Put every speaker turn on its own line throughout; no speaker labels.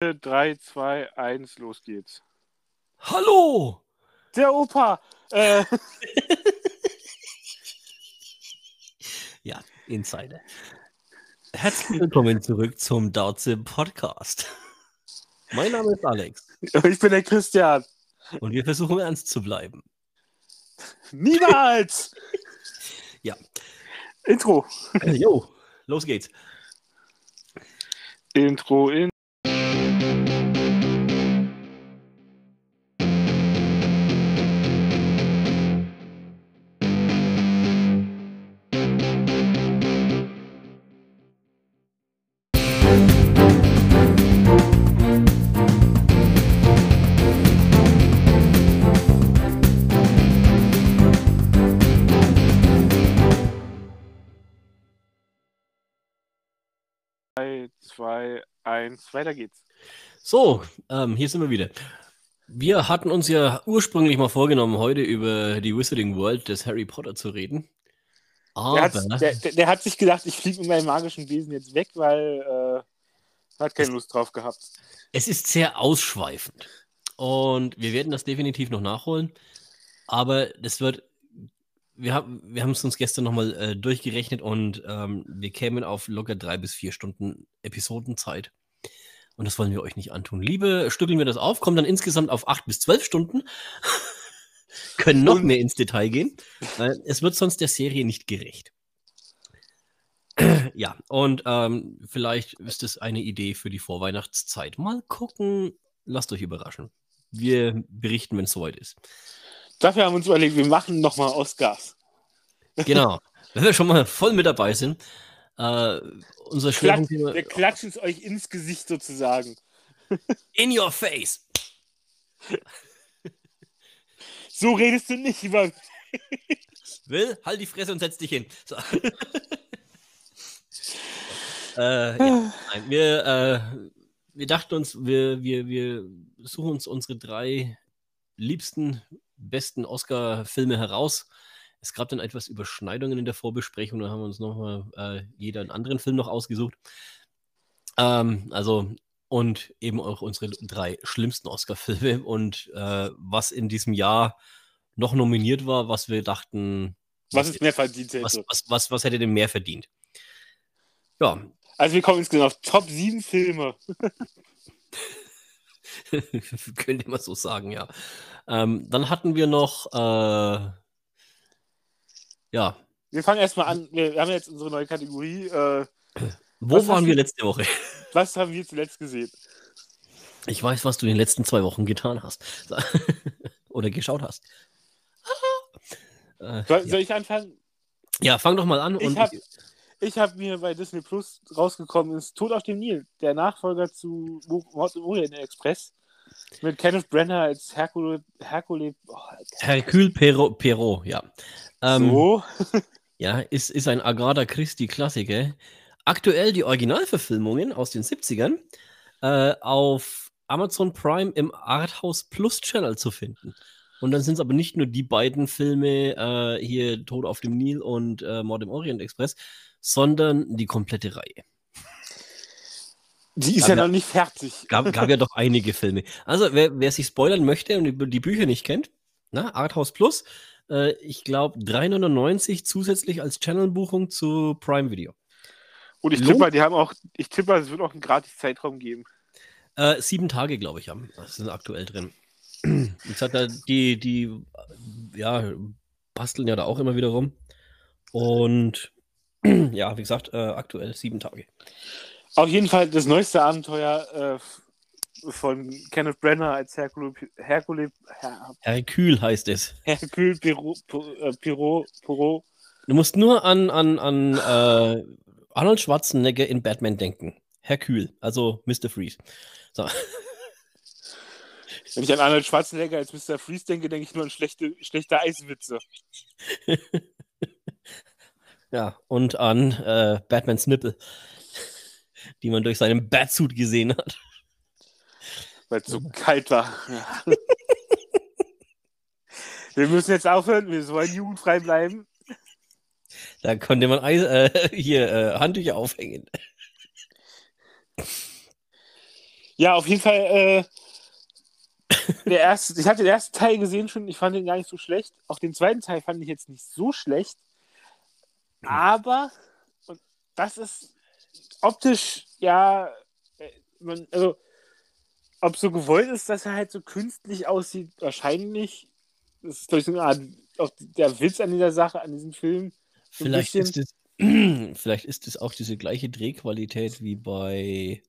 3, 2, 1, los geht's.
Hallo!
Der Opa! Äh,
Ja, Insider. Herzlich willkommen zurück zum Dauze Podcast. Mein Name ist Alex
ich bin der Christian.
und wir versuchen ernst zu bleiben.
Niemals!
Ja.
Intro.
Jo, los geht's.
Intro in. Drei, zwei, eins, weiter geht's.
So, ähm, hier sind wir wieder. Wir hatten uns ja ursprünglich mal vorgenommen, heute über die Wizarding World des Harry Potter zu reden.
Der
Aber
hat, der, der, der hat sich gedacht, ich fliege mit meinem magischen Wesen jetzt weg, weil äh, hat keine Lust drauf gehabt.
es ist sehr ausschweifend. Und wir werden das definitiv noch nachholen. Aber das wird. Wir haben wir es uns gestern nochmal äh, durchgerechnet und ähm, wir kämen auf locker drei bis vier Stunden Episodenzeit. Und das wollen wir euch nicht antun. Liebe, stückeln wir das auf, kommen dann insgesamt auf acht bis zwölf Stunden. Können noch mehr ins Detail gehen. Weil es wird sonst der Serie nicht gerecht. ja, und ähm, vielleicht ist es eine Idee für die Vorweihnachtszeit. Mal gucken. Lasst euch überraschen. Wir berichten, wenn es soweit ist.
Dafür haben wir uns überlegt, wir machen nochmal Oscars.
Genau. Wenn wir schon mal voll mit dabei sind, äh, unser
Klatsch,
Schwerpunkt
wir klatschen es euch ins Gesicht sozusagen.
in your face.
So redest du nicht über.
Will, halt die Fresse und setz dich hin. So. äh, ja, nein, wir, äh, wir dachten uns, wir, wir, wir suchen uns unsere drei liebsten, besten Oscar-Filme heraus. Es gab dann etwas Überschneidungen in der Vorbesprechung, da haben wir uns nochmal äh, jeder einen anderen Film noch ausgesucht. Ähm, also, und eben auch unsere drei schlimmsten Oscar-Filme und äh, was in diesem Jahr noch nominiert war, was wir dachten,
Was ist mehr verdient hätte.
was, was, was, was hätte denn mehr verdient? Ja,
Also wir kommen insgesamt auf Top 7 Filme.
könnte man so sagen, ja. Ähm, dann hatten wir noch, äh, ja,
Wir fangen erstmal an. Wir haben jetzt unsere neue Kategorie. Äh,
wo waren wir letzte Woche?
was haben wir zuletzt gesehen?
Ich weiß, was du in den letzten zwei Wochen getan hast. Oder geschaut hast. Äh,
Soll,
ja.
soll ich anfangen?
ja, fang doch mal an.
Ich
und
habe ich hab mir bei Disney Plus rausgekommen, ist Tod auf dem Nil, der Nachfolger zu Mord im Orient Express. Mit Kenneth Brenner als Hercule. Hercule oh,
Hercule Perot, Perot ja. Ähm,
so.
Ja, ist, ist ein Agatha Christie-Klassiker. Aktuell die Originalverfilmungen aus den 70ern äh, auf Amazon Prime im Arthouse Plus Channel zu finden. Und dann sind es aber nicht nur die beiden Filme, äh, hier Tod auf dem Nil und äh, Mord im Orient Express, sondern die komplette Reihe.
Die ist
Aber-
ja noch nicht fertig.
Gab, gab ja doch einige Filme. Also, wer, wer sich spoilern möchte und die, die Bücher nicht kennt, na, Arthouse Plus, äh, ich glaube 3,99 zusätzlich als Channelbuchung zu Prime Video.
Und ich tippe mal, die haben auch, ich tippe es wird auch einen gratis Zeitraum geben.
Äh, sieben Tage, glaube ich, haben. Das sind aktuell drin. Jetzt hat er die, die, ja, basteln ja da auch immer wieder rum. Und ja, wie gesagt, äh, aktuell sieben Tage.
Auf jeden Fall das neueste Abenteuer äh, von Kenneth Brenner als Hercule, Hercule, Her,
Hercule heißt es.
Hercule Pirot, äh, Pirot, Pirot.
Du musst nur an, an, an äh, Arnold Schwarzenegger in Batman denken. Hercule, also Mr. Freeze. So.
Wenn ich an Arnold Schwarzenegger als Mr. Freeze denke, denke ich nur an schlechte, schlechte Eiswitze.
Ja, und an äh, Batmans Nippel, die man durch seinen Batsuit gesehen hat.
Weil es so kalt war. Ja. Wir müssen jetzt aufhören, wir sollen jugendfrei bleiben.
Da konnte man Eis, äh, hier äh, Handtücher aufhängen.
Ja, auf jeden Fall. Äh, der erste, ich hatte den ersten Teil gesehen schon, ich fand den gar nicht so schlecht. Auch den zweiten Teil fand ich jetzt nicht so schlecht. Aber, und das ist optisch, ja, äh, man, also, ob so gewollt ist, dass er halt so künstlich aussieht, wahrscheinlich. Das ist, glaube ich, so eine Art, auch der Witz an dieser Sache, an diesem Film. So
vielleicht, ist es, vielleicht ist es auch diese gleiche Drehqualität wie bei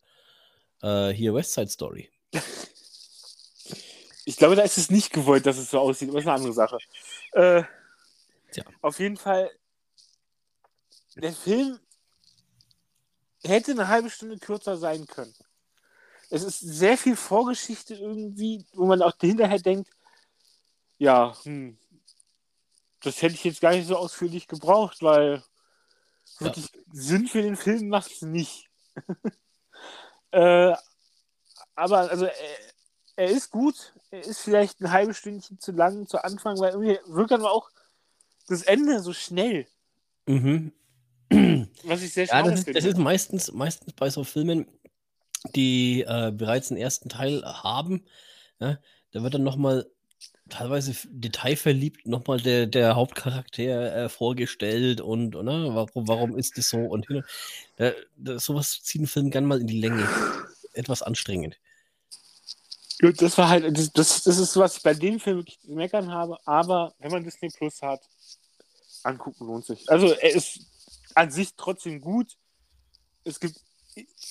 äh, hier West Side Story.
Ich glaube, da ist es nicht gewollt, dass es so aussieht, aber das ist eine andere Sache. Äh,
Tja.
Auf jeden Fall, der Film hätte eine halbe Stunde kürzer sein können. Es ist sehr viel Vorgeschichte irgendwie, wo man auch hinterher denkt, ja, hm, das hätte ich jetzt gar nicht so ausführlich gebraucht, weil ja. wirklich Sinn für den Film macht es nicht. äh, aber also er, er, ist gut, er ist vielleicht ein halbes Stündchen zu lang zu Anfang, weil irgendwie wirkt dann auch das Ende so schnell.
Mhm.
Was ich sehr
ja, das ist, finde. Das ist meistens, meistens bei so Filmen, die äh, bereits einen ersten Teil haben, ja, da wird dann nochmal teilweise detailverliebt nochmal der, der Hauptcharakter äh, vorgestellt und, und ne, warum, warum ist das so und hin. Da, sowas zieht einen Film gern mal in die Länge. Etwas anstrengend.
Gut, das war halt, das, das, das ist, was ich bei dem Film wirklich meckern habe, aber wenn man Disney Plus hat, angucken lohnt sich. Also er ist an sich trotzdem gut. Es gibt,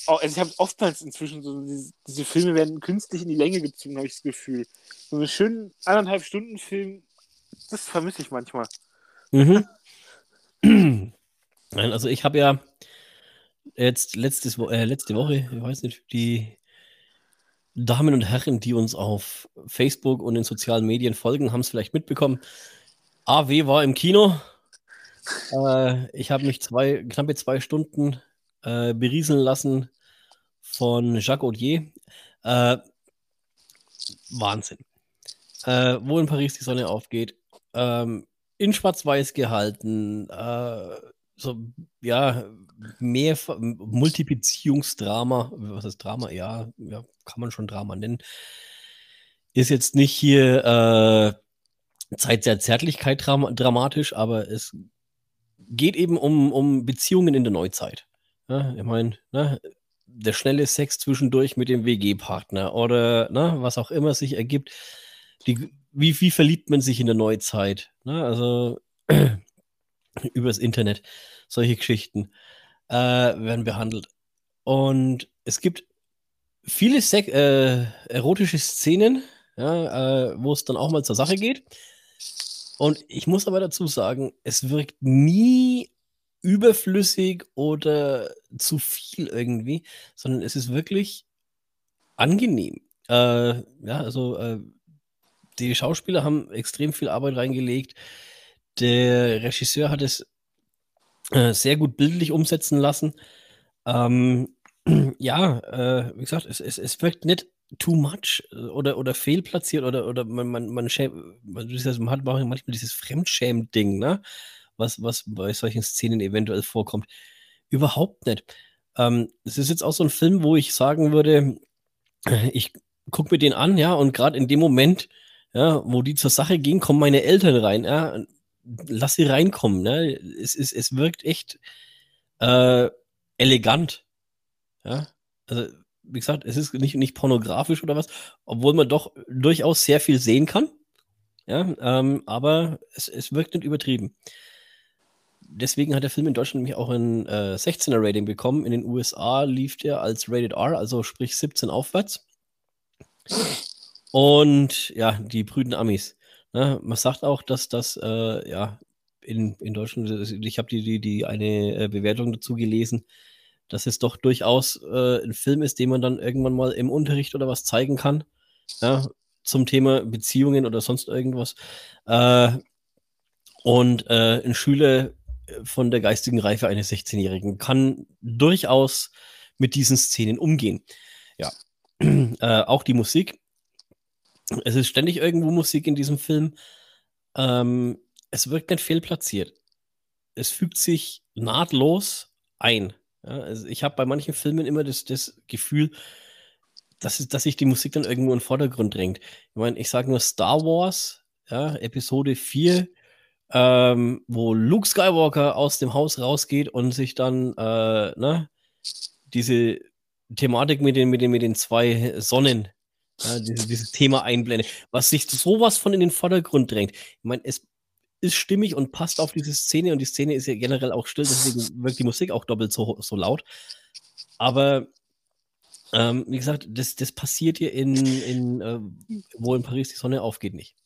also ich habe oftmals inzwischen so, diese, diese, Filme werden künstlich in die Länge gezogen, habe ich das Gefühl. So einen schönen anderthalb Stunden Film, das vermisse ich manchmal.
Mhm. Nein, also ich habe ja jetzt letztes, äh, letzte Woche, ich weiß nicht, die Damen und Herren, die uns auf Facebook und in sozialen Medien folgen, haben es vielleicht mitbekommen. AW war im Kino äh, ich habe mich zwei, knappe zwei Stunden äh, berieseln lassen von Jacques Audier. Äh, Wahnsinn. Äh, wo in Paris die Sonne aufgeht. Ähm, in Schwarz-Weiß gehalten. Äh, so, ja, mehr Multibeziehungsdrama. Was ist Drama? Ja, ja, kann man schon Drama nennen. Ist jetzt nicht hier Zeit der Zärtlichkeit dram dramatisch, aber es geht eben um, um Beziehungen in der Neuzeit. Ja, ich meine, ne, der schnelle Sex zwischendurch mit dem WG-Partner oder ne, was auch immer sich ergibt. Die, wie, wie verliebt man sich in der Neuzeit? Ne? Also übers Internet. Solche Geschichten äh, werden behandelt. Und es gibt viele Sek äh, erotische Szenen, ja, äh, wo es dann auch mal zur Sache geht. Und ich muss aber dazu sagen, es wirkt nie überflüssig oder zu viel irgendwie, sondern es ist wirklich angenehm. Äh, ja, also äh, die Schauspieler haben extrem viel Arbeit reingelegt. Der Regisseur hat es äh, sehr gut bildlich umsetzen lassen. Ähm, ja, äh, wie gesagt, es, es, es wirkt nicht too much äh, oder, oder fehlplatziert oder, oder man, man, man, schäm, man hat manchmal dieses Fremdschäm-Ding, ne? was, was bei solchen Szenen eventuell vorkommt. Überhaupt nicht. Ähm, es ist jetzt auch so ein Film, wo ich sagen würde, ich gucke mir den an, ja, und gerade in dem Moment, ja, wo die zur Sache gehen, kommen meine Eltern rein, ja, lass sie reinkommen, ne? Es, es, es wirkt echt äh, elegant, ja. Also wie gesagt, es ist nicht, nicht pornografisch oder was, obwohl man doch durchaus sehr viel sehen kann. Ja, ähm, aber es, es wirkt nicht übertrieben. Deswegen hat der Film in Deutschland nämlich auch ein äh, 16er Rating bekommen. In den USA lief der als Rated R, also sprich 17 aufwärts. Und ja, die brüden Amis. Ne? Man sagt auch, dass das äh, ja in, in Deutschland, ich habe die, die, die eine äh, Bewertung dazu gelesen, dass es doch durchaus äh, ein Film ist, den man dann irgendwann mal im Unterricht oder was zeigen kann. Ja, zum Thema Beziehungen oder sonst irgendwas. Äh, und äh, ein Schüler von der geistigen Reife eines 16-Jährigen kann durchaus mit diesen Szenen umgehen. Ja, äh, auch die Musik. Es ist ständig irgendwo Musik in diesem Film. Ähm, es wirkt nicht fehlplatziert. Es fügt sich nahtlos ein. Ja, also ich habe bei manchen Filmen immer das, das Gefühl, dass, dass sich die Musik dann irgendwo in den Vordergrund drängt. Ich meine, ich sage nur Star Wars, ja, Episode 4, ähm, wo Luke Skywalker aus dem Haus rausgeht und sich dann äh, ne, diese Thematik mit den, mit den, mit den zwei Sonnen, ja, dieses, dieses Thema einblendet, was sich sowas von in den Vordergrund drängt. Ich meine, es ist stimmig und passt auf diese Szene und die Szene ist ja generell auch still, deswegen wirkt die Musik auch doppelt so, so laut. Aber ähm, wie gesagt, das, das passiert hier in, in äh, wo in Paris die Sonne aufgeht, nicht.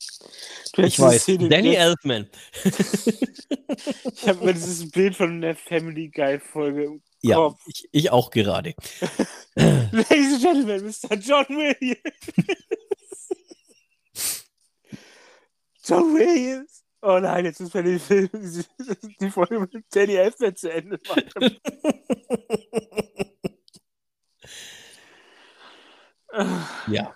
ich weiß. Szene Danny Elfman.
ich habe mir dieses Bild von der Family Guy Folge im
ja, Kopf. Ich, ich auch gerade.
Ladies and Gentlemen, Mr. John Williams. John Williams. Oh nein, jetzt ist den Film, die Folge mit Danny Elfman zu Ende.
Ja.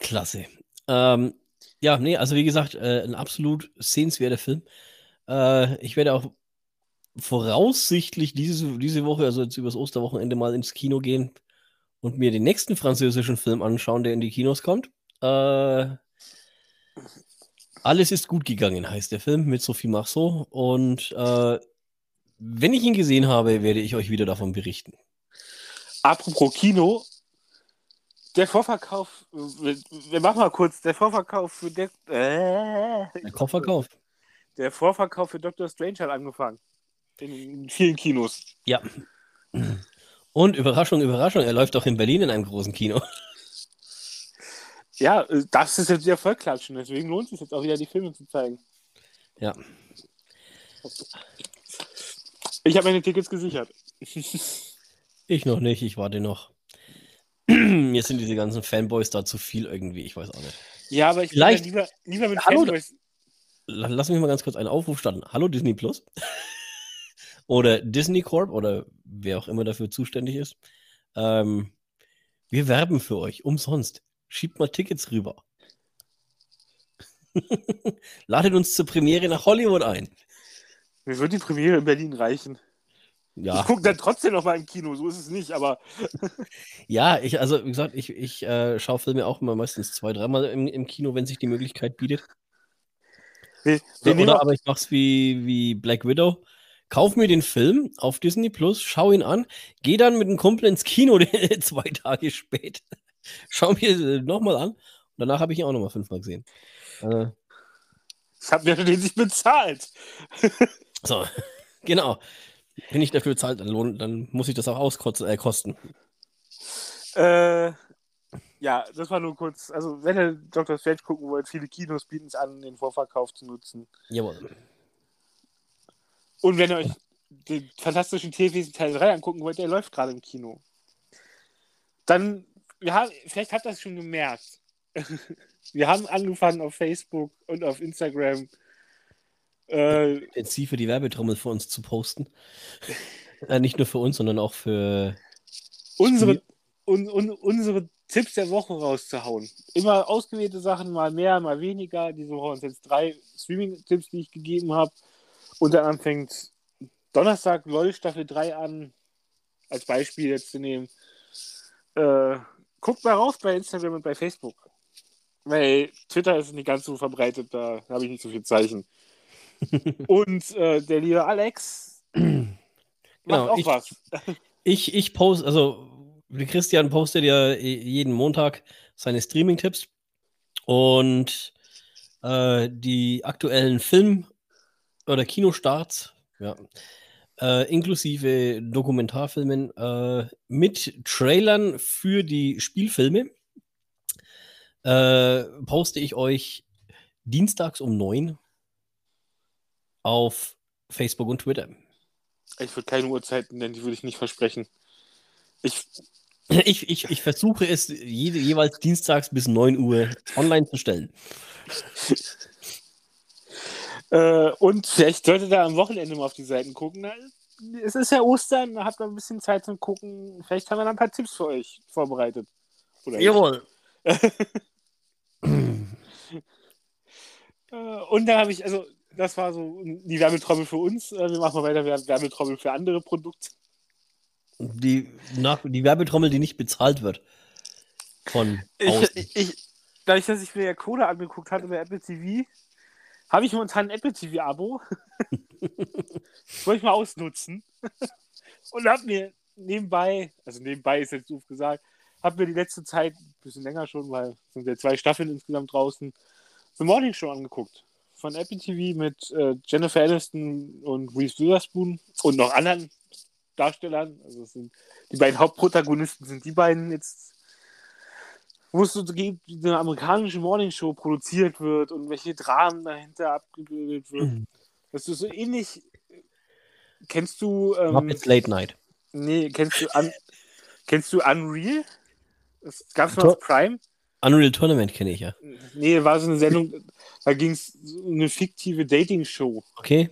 Klasse. Ähm, ja, nee, also wie gesagt, äh, ein absolut sehenswerter Film. Äh, ich werde auch voraussichtlich diese, diese Woche, also jetzt übers Osterwochenende, mal ins Kino gehen und mir den nächsten französischen Film anschauen, der in die Kinos kommt. Äh, Alles ist gut gegangen, heißt der Film mit Sophie Marceau. Und äh, wenn ich ihn gesehen habe, werde ich euch wieder davon berichten.
Apropos Kino, der Vorverkauf, wir machen mal kurz, der Vorverkauf für der,
äh, der Vorverkauf.
Der Vorverkauf für Doctor Strange hat angefangen. In vielen Kinos.
Ja. Und Überraschung, Überraschung, er läuft auch in Berlin in einem großen Kino.
Ja, das ist jetzt wieder voll klatschen, deswegen lohnt es sich jetzt auch wieder, die Filme zu zeigen.
Ja.
Ich habe meine Tickets gesichert.
ich noch nicht, ich warte noch. Mir sind diese ganzen Fanboys da zu viel irgendwie, ich weiß auch nicht.
Ja, aber ich
Vielleicht,
lieber, lieber mit
Hallo,
Fanboys.
Lass mich mal ganz kurz einen Aufruf starten. Hallo Disney Plus. oder Disney Corp oder wer auch immer dafür zuständig ist. Ähm, wir werben für euch umsonst. Schiebt mal Tickets rüber. Ladet uns zur Premiere nach Hollywood ein.
Mir würde die Premiere in Berlin reichen.
Ja.
Ich gucke dann trotzdem noch mal im Kino, so ist es nicht, aber.
ja, ich, also wie gesagt, ich, ich äh, schaue Filme auch immer meistens zwei, dreimal im, im Kino, wenn sich die Möglichkeit bietet.
Wir,
wir so, oder aber ich mache es wie, wie Black Widow. Kauf mir den Film auf Disney Plus, schau ihn an, geh dann mit einem Kumpel ins Kino zwei Tage später. Schau mir äh, nochmal an. Und danach habe ich ihn auch nochmal fünfmal gesehen.
Äh, ich habe mir den sich bezahlt.
so, genau. Wenn ich dafür bezahlt, dann, dann muss ich das auch auskosten. Äh, kosten.
Äh, ja, das war nur kurz. Also, wenn ihr Dr. Strange gucken wollt, viele Kinos bieten es an, den Vorverkauf zu nutzen.
Jawohl.
Und wenn ihr euch den fantastischen Tierwesen Teil 3 angucken wollt, der läuft gerade im Kino. Dann, wir haben, vielleicht habt ihr das schon gemerkt. wir haben angefangen auf Facebook und auf Instagram
äh, intensiv die Werbetrommel für uns zu posten. äh, nicht nur für uns, sondern auch für
unsere, un, un, unsere Tipps der Woche rauszuhauen. Immer ausgewählte Sachen, mal mehr, mal weniger. Diese Woche sind jetzt drei Streaming-Tipps, die ich gegeben habe. Und dann fängt Donnerstag LOL Staffel 3 an, als Beispiel jetzt zu nehmen. Äh, guckt mal raus bei Instagram und bei Facebook. Weil Twitter ist nicht ganz so verbreitet, da habe ich nicht so viel Zeichen. Und äh, der liebe Alex
genau, macht auch
ich, was.
Ich, ich poste, also Christian postet ja jeden Montag seine Streaming-Tipps und äh, die aktuellen Film- oder Kinostarts, ja, äh, inklusive Dokumentarfilmen äh, mit Trailern für die Spielfilme äh, poste ich euch dienstags um 9 auf Facebook und Twitter.
Ich würde keine Uhrzeiten nennen, die würde ich nicht versprechen. Ich,
ich, ich, ich versuche es jede, jeweils dienstags bis 9 Uhr online zu stellen.
äh, und vielleicht solltet ihr am Wochenende mal auf die Seiten gucken. Es ist ja Ostern, da habt ihr ein bisschen Zeit zum Gucken. Vielleicht haben wir da ein paar Tipps für euch vorbereitet.
Oder Jawohl.
Äh, und da habe ich, also das war so die Werbetrommel für uns. Äh, wir machen mal weiter Werbetrommel für andere Produkte.
Die, nach, die Werbetrommel, die nicht bezahlt wird. Von
ich, ich, ich, dadurch, dass ich mir ja Cola angeguckt hatte bei Apple TV, habe ich momentan ein Apple TV-Abo. Wollte ich mal ausnutzen. Und habe mir nebenbei, also nebenbei ist jetzt doof gesagt, habe mir die letzte Zeit, ein bisschen länger schon, weil es sind ja zwei Staffeln insgesamt draußen, The Morning Show angeguckt. Von Apple TV mit äh, Jennifer Aniston und Reese Witherspoon und noch anderen Darstellern. Also sind, die beiden Hauptprotagonisten sind die beiden jetzt, wo es so gibt, wie eine amerikanische Morning Show produziert wird und welche Dramen dahinter abgebildet wird. Mhm. Das ist so ähnlich. Kennst du.
Ähm, Muppets Late Night.
Nee, kennst du, Un kennst du Unreal? Das gab es mal auf Prime.
Unreal Tournament kenne ich ja.
Nee, war so eine Sendung, da ging es um eine fiktive Dating-Show.
Okay.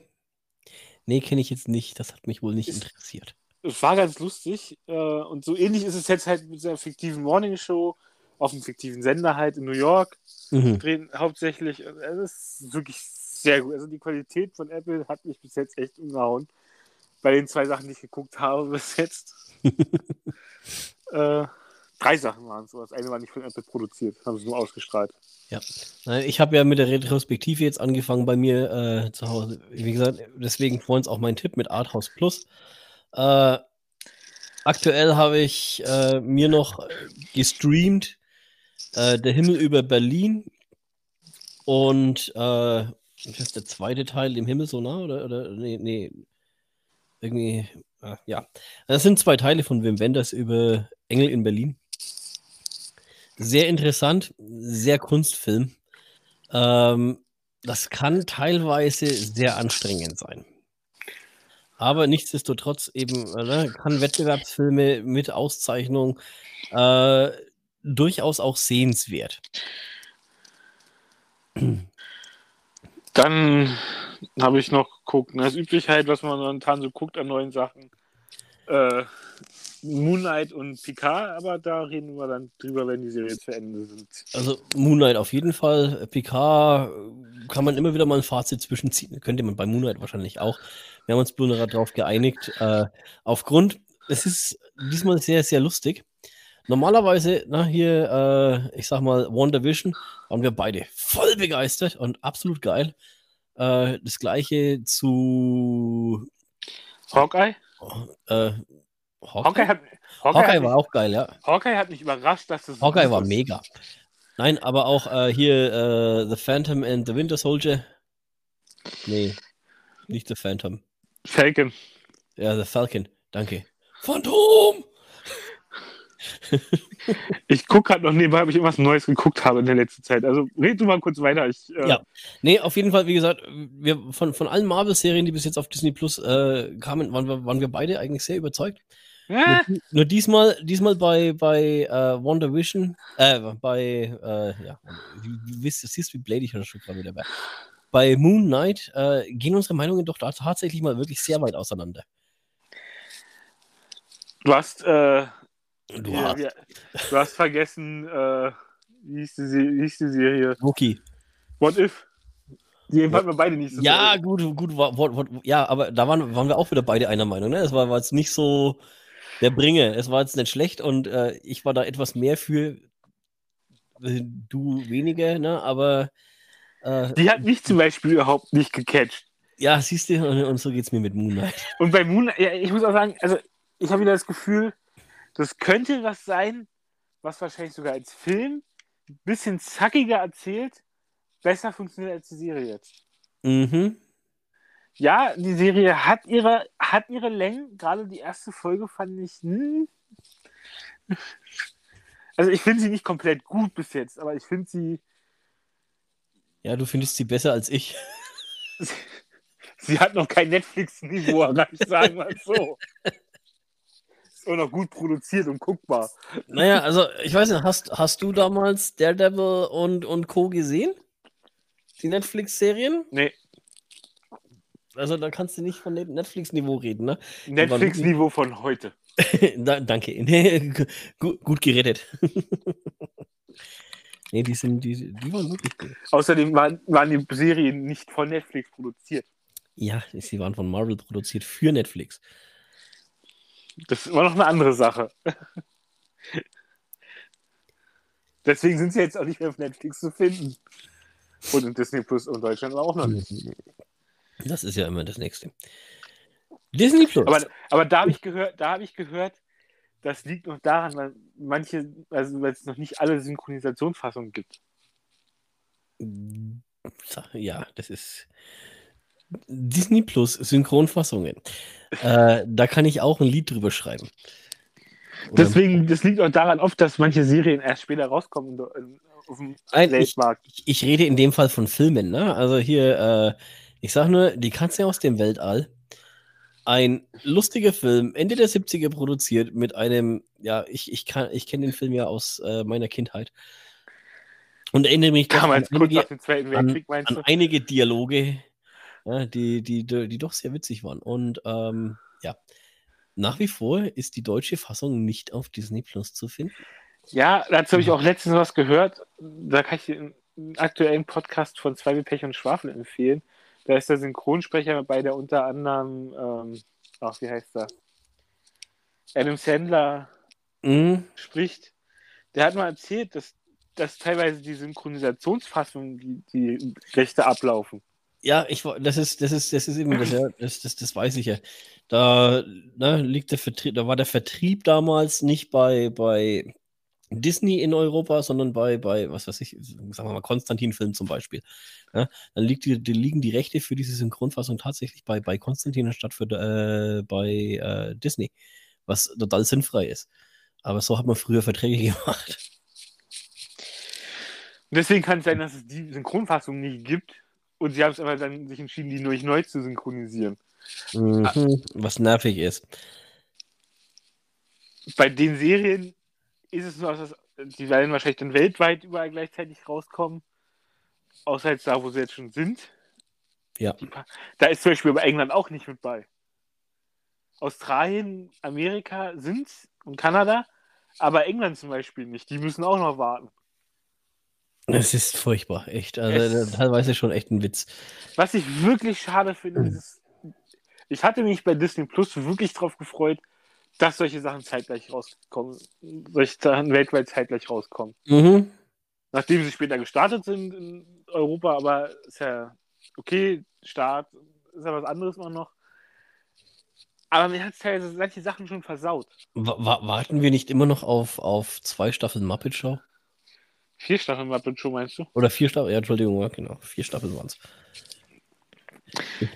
Nee, kenne ich jetzt nicht. Das hat mich wohl nicht es, interessiert.
Es war ganz lustig. Äh, und so ähnlich ist es jetzt halt mit dieser fiktiven Morning-Show auf einem fiktiven Sender halt in New York. Mhm. Drehen hauptsächlich. Es ist wirklich sehr gut. Also die Qualität von Apple hat mich bis jetzt echt umgehauen. Bei den zwei Sachen, die ich geguckt habe bis jetzt. äh, drei Sachen waren es. Das eine war nicht von Apple produziert, haben sie nur ausgestrahlt.
Ja. Ich habe ja mit der Retrospektive jetzt angefangen bei mir äh, zu Hause. Wie gesagt, deswegen vorhin auch mein Tipp mit Arthouse Plus. Äh, aktuell habe ich äh, mir noch gestreamt äh, Der Himmel über Berlin und äh, ist der zweite Teil, dem Himmel so nah, oder? oder nee, nee. Irgendwie, äh, ja. Das sind zwei Teile von Wim Wenders über Engel in Berlin. Sehr interessant, sehr Kunstfilm. Ähm, das kann teilweise sehr anstrengend sein. Aber nichtsdestotrotz eben äh, ne, kann Wettbewerbsfilme mit Auszeichnung äh, durchaus auch sehenswert.
Dann habe ich noch geguckt, das ne, üblich halt, was man momentan so guckt an neuen Sachen. Äh, Moonlight und Picard, aber da reden wir dann drüber, wenn die Serie zu Ende sind.
Also Moonlight auf jeden Fall. Picard kann man immer wieder mal ein Fazit zwischenziehen. Könnte man bei Moonlight wahrscheinlich auch. Wir haben uns Blunera darauf geeinigt. Äh, aufgrund, es ist diesmal sehr, sehr lustig. Normalerweise, na, hier, äh, ich sag mal, WandaVision, waren wir beide voll begeistert und absolut geil. Äh, das gleiche zu
Hawkeye?
Äh, Hawkeye, Hawkeye, hat, Hawkeye, Hawkeye war auch geil, ja.
Hawkeye hat mich überrascht, dass das.
Hawkeye war ist. mega. Nein, aber auch äh, hier äh, The Phantom and the Winter Soldier. Nee, nicht The Phantom.
Falcon.
Ja, The Falcon. Danke. Phantom!
Ich gucke gerade noch nebenbei, ob ich irgendwas Neues geguckt habe in der letzten Zeit. Also red du mal kurz weiter. Ich,
äh... Ja, nee, auf jeden Fall, wie gesagt, wir, von, von allen Marvel-Serien, die bis jetzt auf Disney Plus äh, kamen, waren wir, waren wir beide eigentlich sehr überzeugt. Nur, nur, diesmal, diesmal bei, bei äh, Wonder Vision, äh, bei, äh, ja, du, du siehst, wie blade ich schon gerade wieder bei. Bei Moon Knight äh, gehen unsere Meinungen doch da tatsächlich mal wirklich sehr weit auseinander.
Du hast, äh, du, ja, hast. Ja, du hast vergessen, äh, wie, hieß die, wie hieß die Serie?
Wookie.
What If? Die fanden wir beide nicht so.
Ja, gut, gut, what, what, what, ja, aber da waren, waren wir auch wieder beide einer Meinung. Ne? Es war, war jetzt nicht so der Bringe. Es war jetzt nicht schlecht und äh, ich war da etwas mehr für, äh, du weniger, ne? aber.
Äh, die hat mich zum Beispiel überhaupt nicht gecatcht.
Ja, siehst du, und, und so geht es mir mit Moonlight.
Und bei Moonlight, ja, ich muss auch sagen, also ich habe wieder das Gefühl, das könnte was sein, was wahrscheinlich sogar als Film ein bisschen zackiger erzählt, besser funktioniert als die Serie jetzt.
Mhm
ja, die Serie hat ihre, hat ihre Längen. Gerade die erste Folge fand ich. Hm. Also ich finde sie nicht komplett gut bis jetzt, aber ich finde sie.
Ja, du findest sie besser als ich.
sie hat noch kein Netflix-Niveau erreicht, sagen wir so. Ist auch noch gut produziert und guckbar.
Naja, also ich weiß nicht, hast, hast du damals Daredevil und, und Co. gesehen? Die Netflix-Serien?
Nee.
Also da kannst du nicht von Netflix-Niveau reden, ne?
Netflix-Niveau von heute.
da, danke. gut, gut gerettet. nee, die sind, die, die waren wirklich gut.
Außerdem waren, waren die Serien nicht von Netflix produziert.
Ja, sie waren von Marvel produziert für Netflix.
Das ist immer noch eine andere Sache. Deswegen sind sie jetzt auch nicht mehr auf Netflix zu finden. Und in Disney Plus und Deutschland auch noch nicht.
Das ist ja immer das Nächste. Disney Plus.
Aber, aber da habe ich gehört, da habe ich gehört, das liegt noch daran, weil manche, also weil es noch nicht alle Synchronisationsfassungen gibt.
Ja, das ist Disney Plus Synchronfassungen. äh, da kann ich auch ein Lied drüber schreiben.
Oder Deswegen, das liegt auch daran oft, dass manche Serien erst später rauskommen auf dem
Nein, ich, ich, rede in dem Fall von Filmen, ne? Also hier, äh, ich sag nur, die Katze aus dem Weltall. Ein lustiger Film, Ende der 70er produziert, mit einem, ja, ich, ich, ich kenne den Film ja aus äh, meiner Kindheit. Und erinnere mich
Damals,
an, einige, an, an einige Dialoge, ja, die, die, die, die, doch sehr witzig waren. Und ähm, ja, nach wie vor ist die deutsche Fassung nicht auf Disney Plus zu finden.
Ja, dazu habe ich auch letztens was gehört. Da kann ich einen aktuellen Podcast von Zwei Pech und Schwafel empfehlen. Da ist der Synchronsprecher bei der unter anderem, ähm, ach, wie heißt er? Adam Sandler
mhm.
spricht. Der hat mal erzählt, dass, dass teilweise die Synchronisationsfassungen die, die Rechte ablaufen.
Ja, ich das ist, das ist, das ist eben das, ja, das, das, das weiß ich ja. Da ne, liegt der Vertrieb, da war der Vertrieb damals nicht bei, bei Disney in Europa, sondern bei, bei, was weiß ich, sagen wir mal, Konstantin-Film zum Beispiel. Ja, dann liegt die, die, liegen die Rechte für diese Synchronfassung tatsächlich bei, bei Konstantin anstatt für, äh, bei äh, Disney, was total sinnfrei ist. Aber so hat man früher Verträge gemacht.
Deswegen kann es sein, dass es die Synchronfassung nicht gibt und sie haben es aber dann sich entschieden, die nur neu zu synchronisieren.
Mhm, was nervig ist.
Bei den Serien ist es nur, dass die werden wahrscheinlich dann weltweit überall gleichzeitig rauskommen. Außer jetzt da, wo sie jetzt schon sind.
Ja.
Da ist zum Beispiel aber England auch nicht mit bei. Australien, Amerika sind und Kanada, aber England zum Beispiel nicht. Die müssen auch noch warten.
Es ist furchtbar, echt. Also es, teilweise schon echt ein Witz.
Was ich wirklich schade finde, ist, ich hatte mich bei Disney Plus wirklich drauf gefreut, dass solche Sachen zeitgleich rauskommen, solche Sachen weltweit zeitgleich rauskommen.
Mhm.
Nachdem sie später gestartet sind in Europa, aber ist ja okay, Start ist ja was anderes immer noch. Aber mir hat es teilweise solche Sachen schon versaut.
W warten wir nicht immer noch auf, auf zwei Staffeln Muppet Show?
Vier Staffeln Muppet Show meinst du?
Oder vier Staffeln, ja, Entschuldigung, ja, genau. Vier Staffeln waren es.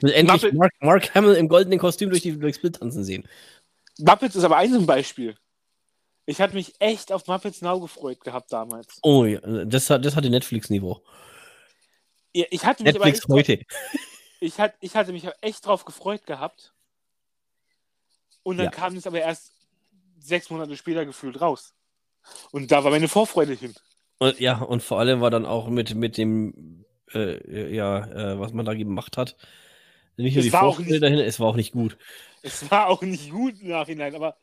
Endlich Mark, Mark, Hamill im goldenen Kostüm durch die, durchs Bild tanzen sehen.
Muppets ist aber ein Beispiel. Ich hatte mich echt auf Muppets Now gefreut gehabt damals.
Oh ja, das, das hatte Netflix-Niveau.
Ja, ich hatte mich
Netflix heute.
Drauf, ich, hat, ich hatte mich echt drauf gefreut gehabt. Und dann ja. kam es aber erst sechs Monate später gefühlt raus. Und da war meine Vorfreude hin.
Und, ja, und vor allem war dann auch mit, mit dem, äh, ja, äh, was man da gemacht hat, nicht nur es die Vorfreude dahin, es war auch nicht gut.
Es war auch nicht gut im Nachhinein, aber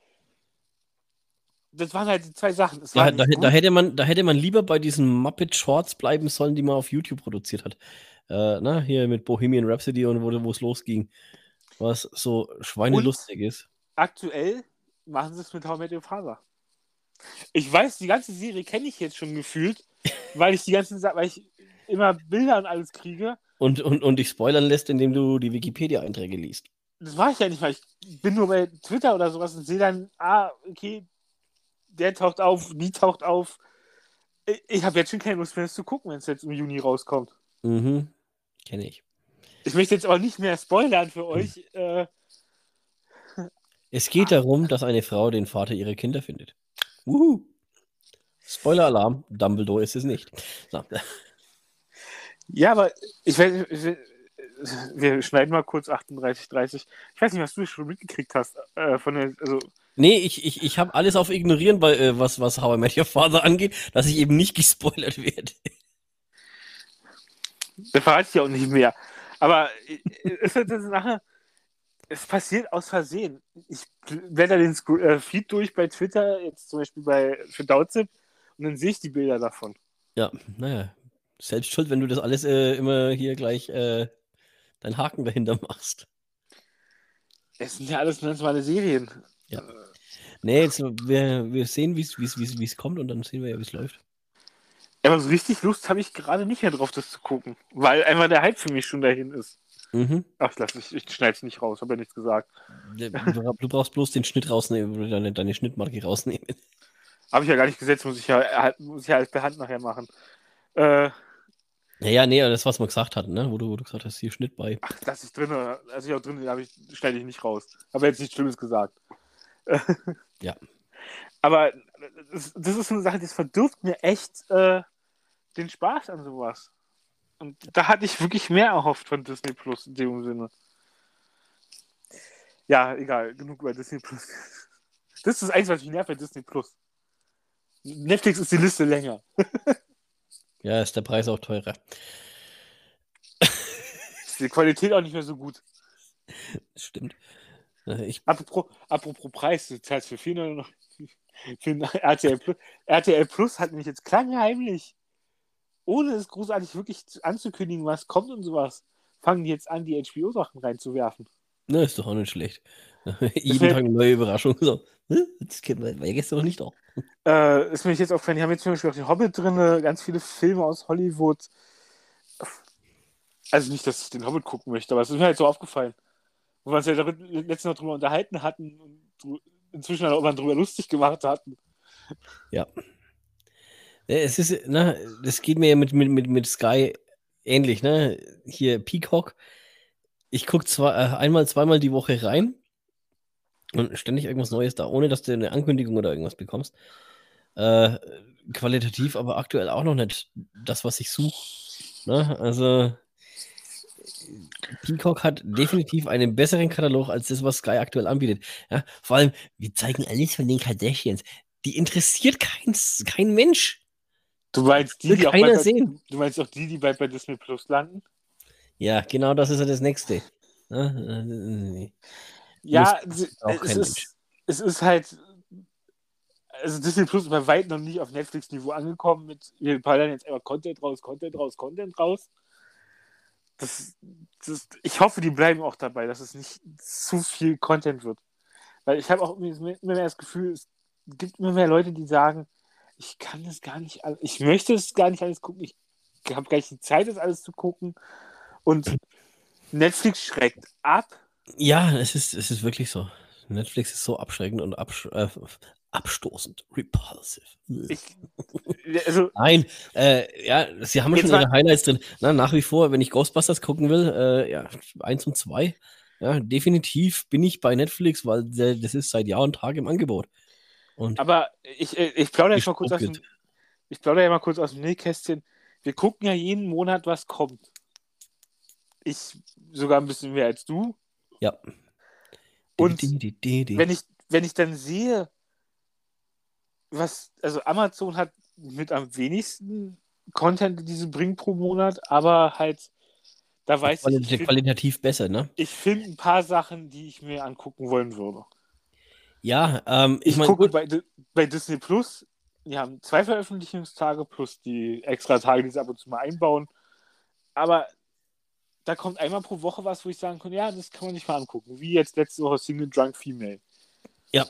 das waren halt die zwei Sachen.
Ja, da, da, hätte man, da hätte man lieber bei diesen Muppet Shorts bleiben sollen, die man auf YouTube produziert hat. Äh, na, hier mit Bohemian Rhapsody und wo es losging. Was so schweinelustig und ist.
Aktuell machen sie es mit How Met Your Father. Ich weiß, die ganze Serie kenne ich jetzt schon gefühlt, weil ich die ganzen weil ich immer Bilder und alles kriege.
Und, und, und dich spoilern lässt, indem du die Wikipedia-Einträge liest.
Das mache ich ja nicht, weil ich bin nur bei Twitter oder sowas und sehe dann, ah, okay, der taucht auf, die taucht auf. Ich habe jetzt schon keine Lust mehr, das zu gucken, wenn es jetzt im Juni rauskommt.
Mhm, kenne ich.
Ich möchte jetzt auch nicht mehr spoilern für euch. Hm. Äh,
es geht darum, dass eine Frau den Vater ihrer Kinder findet. Wuhu. Spoiler-Alarm, Dumbledore ist es nicht. So.
Ja, aber ich weiß, wir schneiden mal kurz 38, 30. Ich weiß nicht, was du schon mitgekriegt hast äh, von der, also
Nee, ich, ich, ich habe alles auf Ignorieren, bei, äh, was, was How I Met Your Father angeht, dass ich eben nicht gespoilert werde.
Da verrate ich ja auch nicht mehr. Aber äh, es ist eine Sache, es passiert aus Versehen. Ich blätter den äh, Feed durch bei Twitter, jetzt zum Beispiel bei, für Dautzip, und dann sehe ich die Bilder davon.
Ja, naja, selbst schuld, wenn du das alles äh, immer hier gleich äh, deinen Haken dahinter machst.
Es sind ja alles ganz normale Serien.
Ja. Nee, jetzt, wir, wir sehen, wie es kommt und dann sehen wir ja, wie es läuft.
Aber so richtig Lust habe ich gerade nicht mehr drauf, das zu gucken, weil einfach der Hype für mich schon dahin ist. Mhm. Ach, lass mich, ich schneide es nicht raus, habe ja nichts gesagt.
Du brauchst bloß den Schnitt rausnehmen, deine, deine Schnittmarke rausnehmen.
Habe ich ja gar nicht gesetzt, muss ich ja, muss ich ja alles per Hand nachher machen. Äh,
ja, ja, nee, das, was wir gesagt hatten, ne? wo, du, wo du gesagt hast, hier Schnitt bei.
Ach, das ist drin, also ich auch drin, habe ich, schneide ich nicht raus. Habe jetzt nichts Schlimmes gesagt.
ja.
Aber das, das, ist eine Sache, das verdirbt mir echt äh, den Spaß an sowas. Und da hatte ich wirklich mehr erhofft von Disney Plus in dem Sinne. Ja, egal, genug über Disney Plus. Das ist das Einzige, was mich nervt bei Disney Plus. Netflix ist die Liste länger.
ja, ist der Preis auch teurer.
ist die Qualität auch nicht mehr so gut.
Stimmt.
Ich... Apropos, apropos Preis, du zahlst für 4,99 für RTL Plus. RTL Plus hat nämlich jetzt klangheimlich, ohne es großartig wirklich anzukündigen, was kommt und sowas, fangen die jetzt an, die HBO-Sachen reinzuwerfen.
Na, ist doch auch nicht schlecht. Jeden Tag eine neue Überraschung. So, das kennen wir, war ja gestern noch nicht da.
Äh, ist mir jetzt aufgefallen, die haben jetzt zum Beispiel auch den Hobbit drin, ganz viele Filme aus Hollywood. Also nicht, dass ich den Hobbit gucken möchte, aber es ist mir halt so aufgefallen. Wo wir uns ja letztens noch drüber unterhalten hatten und inzwischen auch mal drüber lustig gemacht hatten.
Ja. Es ist, ne, das geht mir ja mit, mit, mit, mit Sky ähnlich, ne? Hier Peacock. Ich gucke zwar äh, einmal, zweimal die Woche rein und ständig irgendwas Neues da, ohne dass du eine Ankündigung oder irgendwas bekommst. Äh, qualitativ, aber aktuell auch noch nicht das, was ich suche. Ne? Also Peacock hat definitiv einen besseren Katalog als das, was Sky aktuell anbietet. Ja, vor allem, wir zeigen alles von den Kardashians. Die interessiert kein, kein Mensch.
Du meinst die, die auch bei, sehen. Du meinst auch die, die bei, bei Disney Plus landen?
Ja, genau das ist ja das nächste.
Ja, es, ist, es ist halt. Also Disney Plus ist bei weitem noch nicht auf Netflix-Niveau angekommen mit wir ballern jetzt einfach Content raus, Content raus, Content raus das, das, ich hoffe, die bleiben auch dabei, dass es nicht zu viel Content wird. Weil ich habe auch immer mehr das Gefühl, es gibt immer mehr Leute, die sagen, ich kann das gar nicht, alles, ich möchte es gar nicht alles gucken, ich habe gar nicht die Zeit, das alles zu gucken. Und Netflix schreckt ab.
Ja, es ist, es ist wirklich so. Netflix ist so abschreckend und absch äh, abstoßend, repulsive. Ich, also, Nein, äh, ja, sie haben schon ihre Highlights drin. Na, nach wie vor, wenn ich Ghostbusters gucken will, äh, ja, eins und zwei, ja, definitiv bin ich bei Netflix, weil das ist seit Jahr und Tag im Angebot. Und
aber ich, äh, ich plaudere jetzt mal kurz aus dem, ich plaudere ja mal kurz aus dem Nähkästchen. Wir gucken ja jeden Monat, was kommt. Ich sogar ein bisschen mehr als du.
Ja.
Und wenn ich, wenn ich dann sehe, was, also Amazon hat mit am wenigsten Content, die sie bringen pro Monat, aber halt, da weiß
ich. Find, qualitativ besser, ne?
Ich finde ein paar Sachen, die ich mir angucken wollen würde.
Ja, ähm,
ich, ich mein, gucke bei, bei Disney Plus, die haben zwei Veröffentlichungstage plus die extra Tage, die sie ab und zu mal einbauen. Aber da kommt einmal pro Woche was, wo ich sagen kann, ja, das kann man sich mal angucken. Wie jetzt letzte Woche Single Drunk Female.
Ja,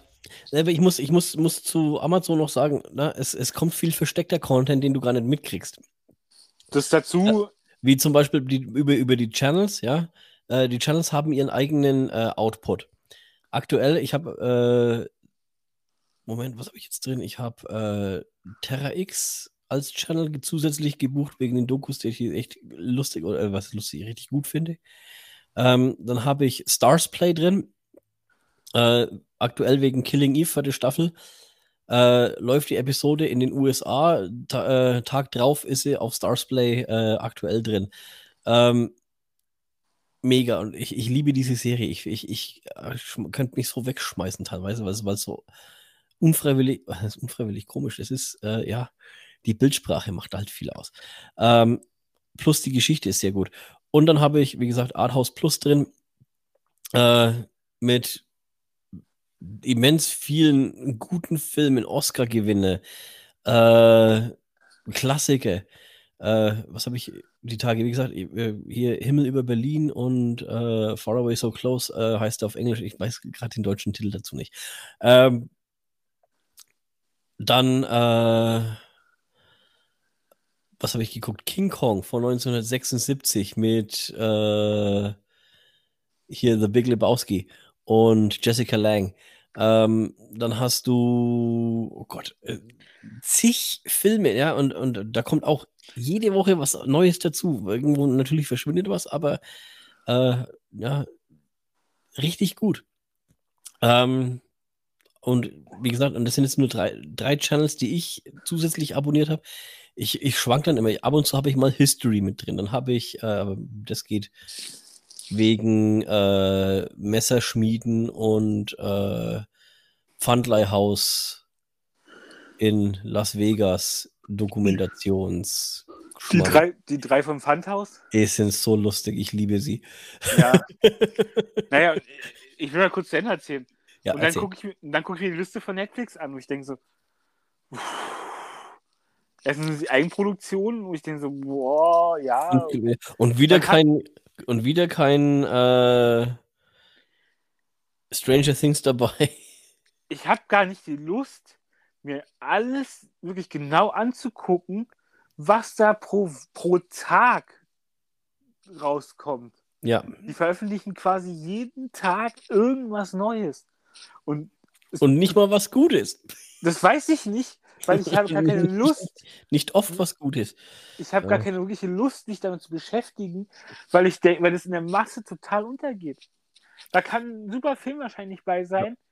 ich muss, ich muss, muss zu Amazon noch sagen, na, es, es kommt viel versteckter Content, den du gar nicht mitkriegst.
Das dazu.
Wie zum Beispiel die, über, über die Channels, ja. Äh, die Channels haben ihren eigenen äh, Output. Aktuell, ich habe, äh, Moment, was habe ich jetzt drin? Ich habe äh, Terra X als Channel zusätzlich gebucht wegen den Dokus, die ich echt lustig oder äh, was lustig, richtig gut finde. Ähm, dann habe ich Stars Play drin. Äh, aktuell wegen Killing Eve für die Staffel. Äh, läuft die Episode in den USA. Ta äh, Tag drauf ist sie auf Starsplay äh, aktuell drin. Ähm, mega. Und ich, ich liebe diese Serie. Ich, ich, ich, ich äh, könnte mich so wegschmeißen teilweise, weil es so unfreiwillig, ist unfreiwillig komisch. Es ist, äh, ja, die Bildsprache macht halt viel aus. Ähm, plus die Geschichte ist sehr gut. Und dann habe ich, wie gesagt, Arthouse Plus drin äh, mit immens vielen guten Filmen, Oscar-Gewinne, äh, Klassiker. Äh, was habe ich die Tage, wie gesagt, äh, hier Himmel über Berlin und äh, Far Away So Close äh, heißt er auf Englisch. Ich weiß gerade den deutschen Titel dazu nicht. Ähm, Dann, äh, was habe ich geguckt? King Kong von 1976 mit äh, hier The Big Lebowski und Jessica Lang. Ähm, dann hast du, oh Gott, äh, zig Filme, ja, und, und da kommt auch jede Woche was Neues dazu. Irgendwo natürlich verschwindet was, aber äh, ja, richtig gut. Ähm, und wie gesagt, und das sind jetzt nur drei, drei Channels, die ich zusätzlich abonniert habe. Ich, ich schwank dann immer. Ab und zu habe ich mal History mit drin. Dann habe ich, äh, das geht wegen äh, Messerschmieden und äh, Pfandleihhaus in Las Vegas Dokumentations.
Die drei, die drei vom Pfandhaus?
Die sind so lustig, ich liebe sie.
Ja. naja, ich will mal kurz zu Ende erzählen. Ja, und dann gucke ich, guck ich mir die Liste von Netflix an und ich denke so, es sind die Eigenproduktionen, wo ich denke so, boah, ja.
Und wieder kein, und wieder kein äh, Stranger Things dabei.
Ich habe gar nicht die Lust, mir alles wirklich genau anzugucken, was da pro, pro Tag rauskommt.
Ja.
Die veröffentlichen quasi jeden Tag irgendwas Neues. Und,
und nicht mal was Gutes.
Das weiß ich nicht, weil ich habe gar keine Lust.
Nicht oft was Gutes.
Ich habe ja. gar keine wirkliche Lust, mich damit zu beschäftigen, weil ich denke, weil es in der Masse total untergeht. Da kann ein super Film wahrscheinlich bei sein. Ja.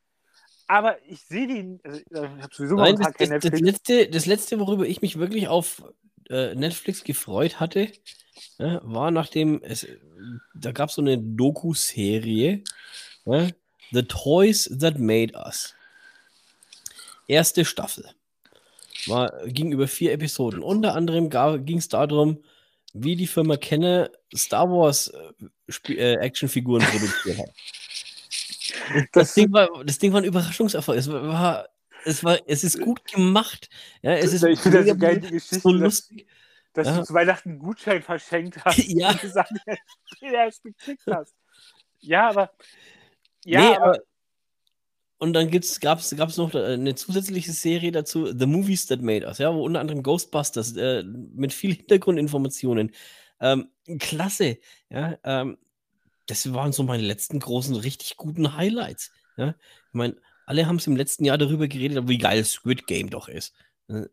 Aber ich sehe den, also, ich habe sowieso
Nein, das, das, das, letzte, das letzte, worüber ich mich wirklich auf äh, Netflix gefreut hatte, ja, war nachdem es, da gab es so eine Doku-Serie, The Toys That Made Us. Erste Staffel. War, ging über vier Episoden. Unter anderem ging es darum, wie die Firma Kenne Star Wars äh, äh, Actionfiguren produziert hat. Das, das, Ding war, das Ding war ein Überraschungserfolg. Es war, es war, es ist gut gemacht. Ja, es ist
ich finde das so geil, die Geschichte, so lustig. Dass, dass ja. du zu Weihnachten einen Gutschein verschenkt hast
ja.
und gesagt, den erst gekriegt hast. Ja, aber
ja, nee, aber, und dann gab es noch äh, eine zusätzliche Serie dazu, The Movies That Made Us, ja, wo unter anderem Ghostbusters äh, mit viel Hintergrundinformationen. Ähm, klasse, ja. Ähm, das waren so meine letzten großen, richtig guten Highlights. Ja. Ich meine, alle haben es im letzten Jahr darüber geredet, wie geil Squid Game doch ist. Äh,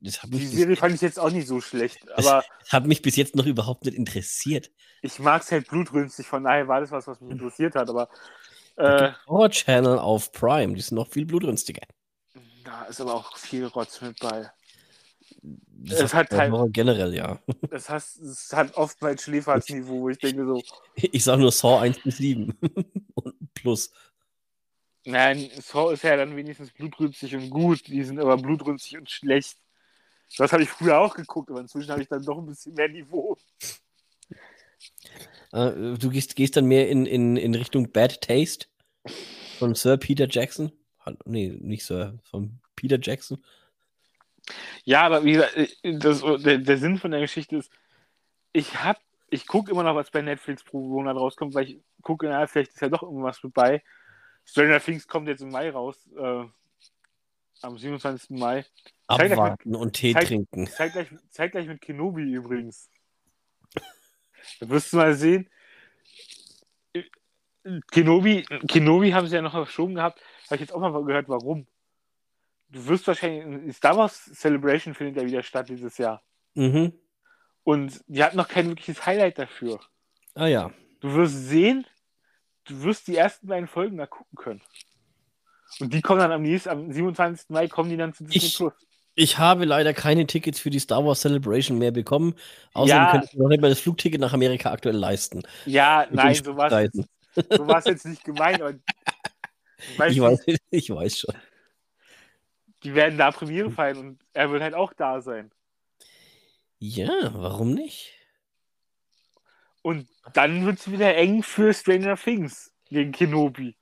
die Serie fand ich jetzt auch nicht so schlecht, aber.
Das hat mich bis jetzt noch überhaupt nicht interessiert.
Ich mag es halt blutrünstig, von daher war das was, was mich interessiert hat, aber
äh, Horror Channel auf Prime, die sind noch viel blutrünstiger.
Da ist aber auch viel Rotz mit bei.
Das es hat halt, generell, ja.
Das, heißt, es hat oft mein Schläferzniveau, wo ich denke so.
Ich sage nur Saw 1 bis 7 und plus.
Nein, Saw ist ja dann wenigstens blutrünstig und gut. Die sind aber blutrünstig und schlecht. Das habe ich früher auch geguckt, aber inzwischen habe ich dann doch ein bisschen mehr Niveau.
Äh, du gehst, gehst dann mehr in, in, in Richtung Bad Taste von Sir Peter Jackson. Nee, nicht Sir, von Peter Jackson.
Ja, aber wie gesagt, das, der, der Sinn von der Geschichte ist, ich hab, ich gucke immer noch, was bei Netflix pro Monat rauskommt, weil ich gucke, na, vielleicht ist ja doch irgendwas vorbei. Stranger Things kommt jetzt im Mai raus, äh, am 27. Mai.
Abwarten mit, und Tee
zeig,
trinken.
Zeitgleich, zeitgleich mit Kenobi übrigens. Wirst du mal sehen. Kenobi, Kenobi haben sie ja noch verschoben gehabt. Habe ich jetzt auch mal gehört, warum. Du wirst wahrscheinlich. Star Wars Celebration findet ja wieder statt dieses Jahr.
Mhm.
Und die hatten noch kein wirkliches Highlight dafür.
Ah ja.
Du wirst sehen, du wirst die ersten beiden Folgen da gucken können. Und die kommen dann am nächsten, am 27. Mai kommen die dann zu
Disney Plus. Ich habe leider keine Tickets für die Star Wars Celebration mehr bekommen. Außerdem ja. könnte ich noch nicht mal das Flugticket nach Amerika aktuell leisten.
Ja, nein, so war es jetzt nicht gemeint.
ich, weiß, ich weiß schon.
Die werden da Premiere feiern und er wird halt auch da sein.
Ja, warum nicht?
Und dann wird es wieder eng für Stranger Things gegen Kenobi.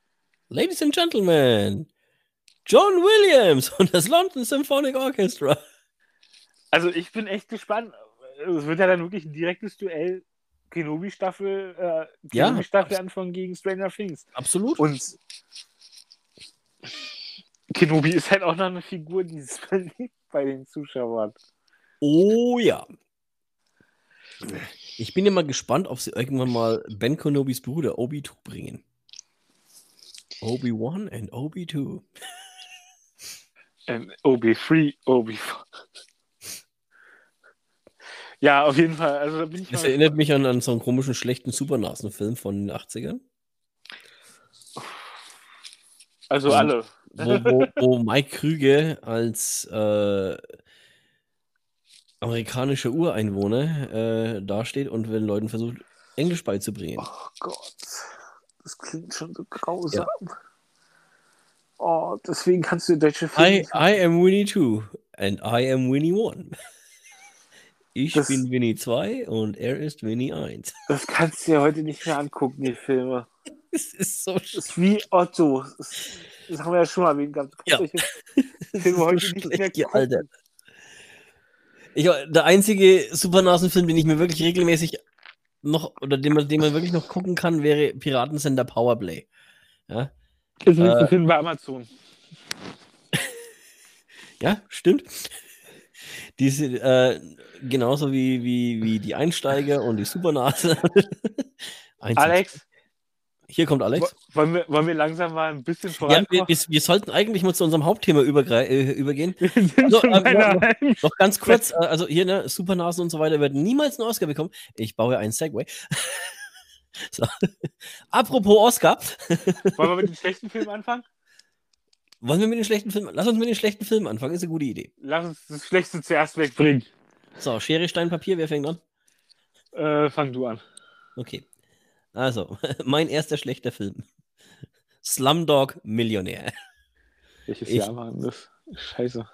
Ladies and Gentlemen, John Williams und das London Symphonic Orchestra.
Also ich bin echt gespannt. Es wird ja dann wirklich ein direktes Duell Kenobi-Staffel, äh, Kenobi-Staffel anfangen gegen Stranger Things.
Absolut.
Und Kenobi ist halt auch noch eine Figur, die ist beliebt bei den Zuschauern.
Oh ja. Ich bin ja mal gespannt, ob sie irgendwann mal Ben Kenobis Bruder Obi-2 bringen. Obi-1 and Obi-2.
And Obi-3, Obi. Ja, auf jeden Fall. Also, da bin ich
Das erinnert mich an, an so einen komischen, schlechten Supernasenfilm von den 80ern,
Also
Und-
alle.
wo, wo, wo Mike Krüge als äh, amerikanischer Ureinwohner äh, dasteht und den Leuten versucht, Englisch beizubringen.
Oh Gott. Das klingt schon so grausam. Oh, deswegen kannst du deutsche Filme
I, I am Winnie 2 and I am Winnie 1. Ich
Das-
bin Winnie 2 und er ist Winnie 1.
Das kannst du dir heute nicht mehr angucken, die Filme.
Das ist so
Das
schlecht.
ist wie Otto. Das, das haben wir ja schon mal erwähnt gehabt.
Ja.
Filme
so
heute nicht mehr gucken.
Alter. Ich, der einzige Supernasenfilm, den ich mir wirklich regelmäßig noch, oder den man, den man wirklich noch gucken kann, wäre Piratensender Powerplay. Ja,
Ist nicht
Äh,
zu finden bei Amazon.
ja stimmt. Diese, äh, genauso wie, wie, wie die Einsteiger und die Supernase.
Alex,
Hier kommt Alex.
wo- wollen wir, wollen wir langsam mal ein bisschen
Ja,
vorankommen?
wir, wir, wir sollten eigentlich mal zu unserem Hauptthema äh, übergehen.
Schon
äh, noch- Noch ganz kurz, äh, also hier, ne, Supernasen und so weiter werden niemals einen Oscar bekommen. Ich baue einen Segway. so. Apropos Oscar,
Wollen wir mit den schlechten Filmen anfangen?
wollen wir mit den schlechten Filmen, lass uns mit den schlechten Filmen anfangen, ist eine gute Idee.
Lass uns das Schlechteste zuerst wegbringen.
So, Schere, Stein, Papier, wer fängt an?
Äh, fang du an.
Okay. Also, mein erster schlechter Film. Slumdog Millionär.
Welches
Ich-
Jahr war das? Scheiße.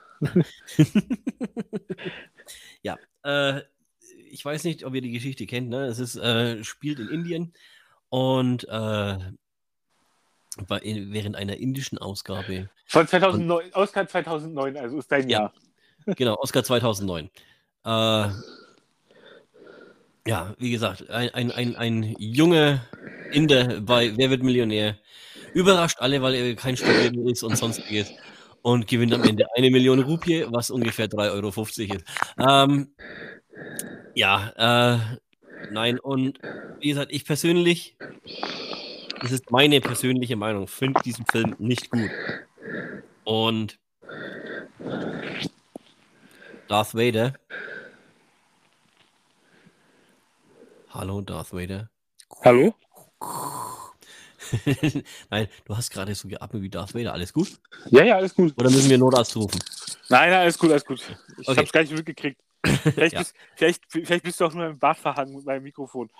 Ja, äh, ich weiß nicht, ob ihr die Geschichte kennt, ne? Es ist, äh, spielt in Indien und äh, bei, während einer indischen Ausgabe
Von 2009, Oscar 2009, also ist dein
Ja.
Jahr.
Genau, Oscar 2009. Äh, ja, wie gesagt, ein, ein, ein, ein junger Inder bei Wer wird Millionär überrascht alle, weil er kein Studierender ist und sonstiges und gewinnt am Ende eine Million Rupie, was ungefähr 3,50 Euro ist. Ähm, ja, äh, nein, und wie gesagt, ich persönlich, das ist meine persönliche Meinung, finde diesen Film nicht gut. Und Darth Vader. Hallo, Darth Vader.
Hallo?
Nein, du hast gerade so geatmet wie Darth Vader. Alles gut?
Ja, ja, alles gut.
Oder müssen wir Notarzt rufen?
Nein, nein, alles gut, alles gut. Ich
Okay.
hab's gar nicht mitgekriegt. Vielleicht,
Ja.
bist, vielleicht, vielleicht bist du auch nur im Bad verhangen mit meinem Mikrofon.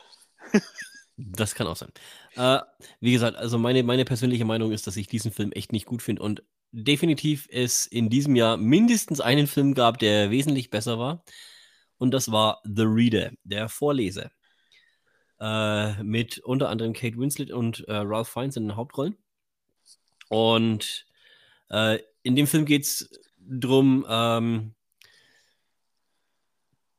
Das kann auch sein. Äh, wie gesagt, also meine, meine persönliche Meinung ist, dass ich diesen Film echt nicht gut finde und definitiv es in diesem Jahr mindestens einen Film gab, der wesentlich besser war. Und das war The Reader, der Vorleser. Äh, mit unter anderem Kate Winslet und äh, Ralph Fiennes in den Hauptrollen. Und äh, in dem Film geht es darum, ähm,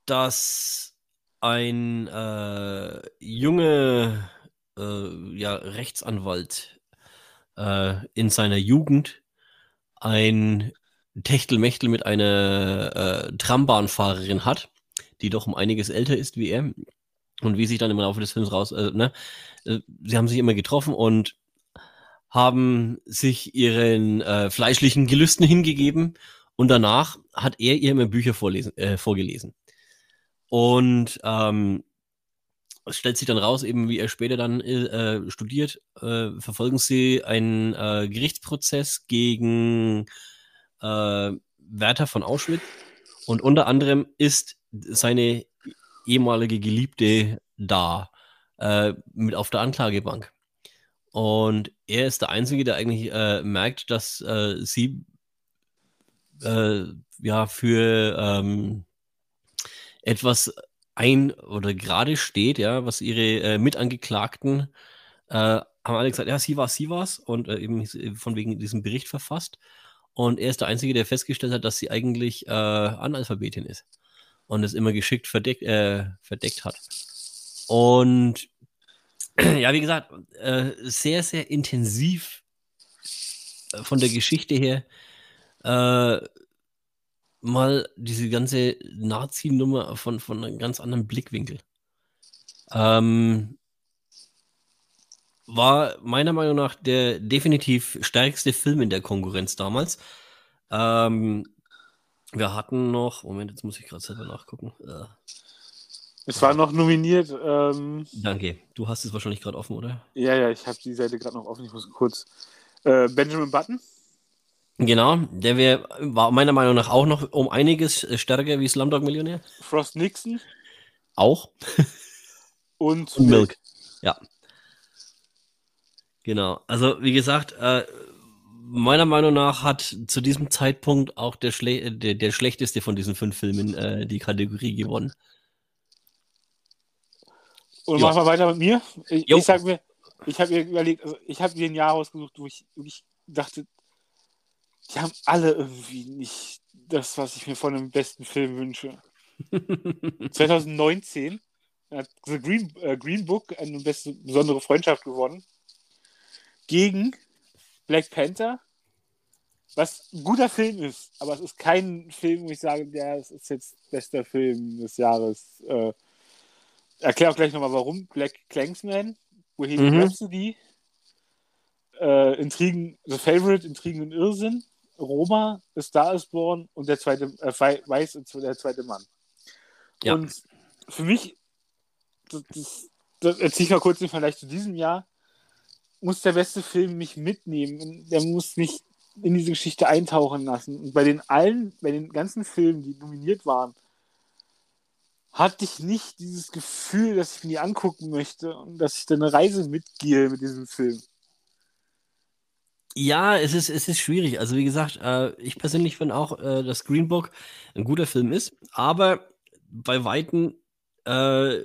dass ein äh, junge äh, ja, Rechtsanwalt äh, in seiner Jugend ein Techtelmechtel mit einer äh, Trambahnfahrerin hat, die doch um einiges älter ist wie er. Und wie sich dann im Laufe des Films raus, äh, ne, äh, sie haben sich immer getroffen und haben sich ihren äh, fleischlichen Gelüsten hingegeben und danach hat er ihr immer Bücher vorlesen, äh, vorgelesen. Und ähm, es stellt sich dann raus, eben wie er später dann äh, studiert, äh, verfolgen sie einen äh, Gerichtsprozess gegen äh, Wärter von Auschwitz. Und unter anderem ist seine ehemalige Geliebte da äh, mit auf der Anklagebank. Und er ist der Einzige, der eigentlich äh, merkt, dass sie ja für ähm, etwas ein oder gerade steht, ja, was ihre äh, Mitangeklagten äh, haben alle gesagt, ja, sie war, sie war's und äh, eben von wegen diesem Bericht verfasst. Und er ist der Einzige, der festgestellt hat, dass sie eigentlich äh, Analphabetin ist und es immer geschickt verdeckt, äh, verdeckt hat. Und ja, wie gesagt, äh, sehr, sehr intensiv äh, von der Geschichte her, äh, mal diese ganze Nazi-Nummer von, von einem ganz anderen Blickwinkel. Ähm, war meiner Meinung nach der definitiv stärkste Film in der Konkurrenz damals. Ähm, wir hatten noch, Moment, jetzt muss ich gerade selber nachgucken. Äh,
Es war noch nominiert. Ähm,
danke, du hast es wahrscheinlich gerade offen, oder?
ja, ja, ich habe die Seite gerade noch offen. Ich muss kurz. Äh, Benjamin Button.
Genau, der wär, war meiner Meinung nach auch noch um einiges äh, stärker wie Slumdog Millionär.
Frost Nixon
Auch.
und
Und Milk. Ja. Genau. Also, wie gesagt, äh, meiner Meinung nach hat zu diesem Zeitpunkt auch der, Schle der, der schlechteste von diesen fünf Filmen äh, die Kategorie gewonnen.
Und machen wir weiter mit mir. Ich,
Jo.
ich sag mir, ich habe mir überlegt, also ich habe mir ein Jahr ausgesucht, wo ich wirklich dachte, die haben alle irgendwie nicht das, was ich mir von einem besten Film wünsche. 2019 hat The Green, äh, Green Book eine beste, besondere Freundschaft gewonnen gegen Black Panther, was ein guter Film ist, aber es ist kein Film, wo ich sage, ja, es ist jetzt bester Film des Jahres. Äh, erklär auch gleich nochmal, warum. Black Clansman, Bohemian
Mhm.
Rhapsody, äh, Intrigen, The Favorite, Intrigen und Irrsinn, Roma, A Star is Born und der zweite, äh, Wei- Weiß und der zweite Mann.
Ja.
Und für mich, das, das, das erzähle ich mal kurz den Vergleich zu diesem Jahr, muss der beste Film mich mitnehmen. Der muss mich in diese Geschichte eintauchen lassen. Und bei den allen, bei den ganzen Filmen, die nominiert waren, hatte ich nicht dieses Gefühl, dass ich mir angucken möchte und dass ich da eine Reise mitgehe mit diesem Film.
Ja, es ist, es ist schwierig. Also wie gesagt, äh, ich persönlich finde auch, äh, dass Green Book ein guter Film ist, aber bei Weitem äh,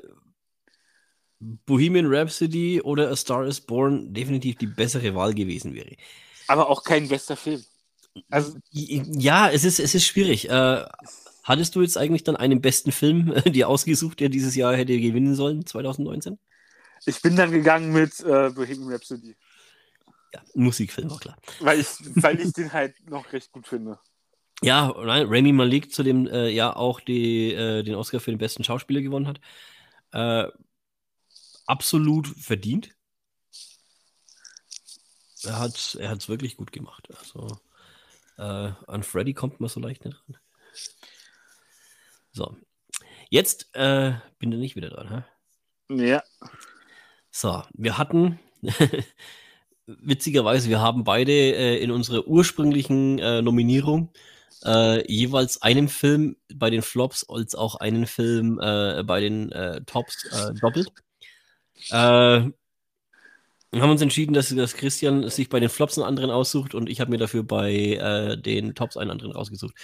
Bohemian Rhapsody oder A Star is Born definitiv die bessere Wahl gewesen wäre.
Aber auch kein bester Film. Also,
Ja, es ist, es ist schwierig. Äh, hattest du jetzt eigentlich dann einen besten Film äh, dir ausgesucht, der dieses Jahr hätte gewinnen sollen, 2019?
ich bin dann gegangen mit äh, Bohemian Rhapsody,
Ja, Musikfilm, war klar.
weil ich, weil ich den halt noch recht gut finde.
Ja, nein, Rami Malik zu dem äh, Jahr auch die, äh, den Oscar für den besten Schauspieler gewonnen hat. Äh, absolut verdient. Er hat er hat's wirklich gut gemacht. Also äh, an Freddy kommt man so leicht nicht ran. So, jetzt äh, bin ich wieder dran. Hä?
Ja.
So, wir hatten witzigerweise, wir haben beide äh, in unserer ursprünglichen äh, Nominierung äh, jeweils einen Film bei den Flops als auch einen Film äh, bei den äh, Tops äh, doppelt. Wir haben uns entschieden, dass, dass Christian sich bei den Flops einen anderen aussucht und ich habe mir dafür bei den Tops einen anderen rausgesucht.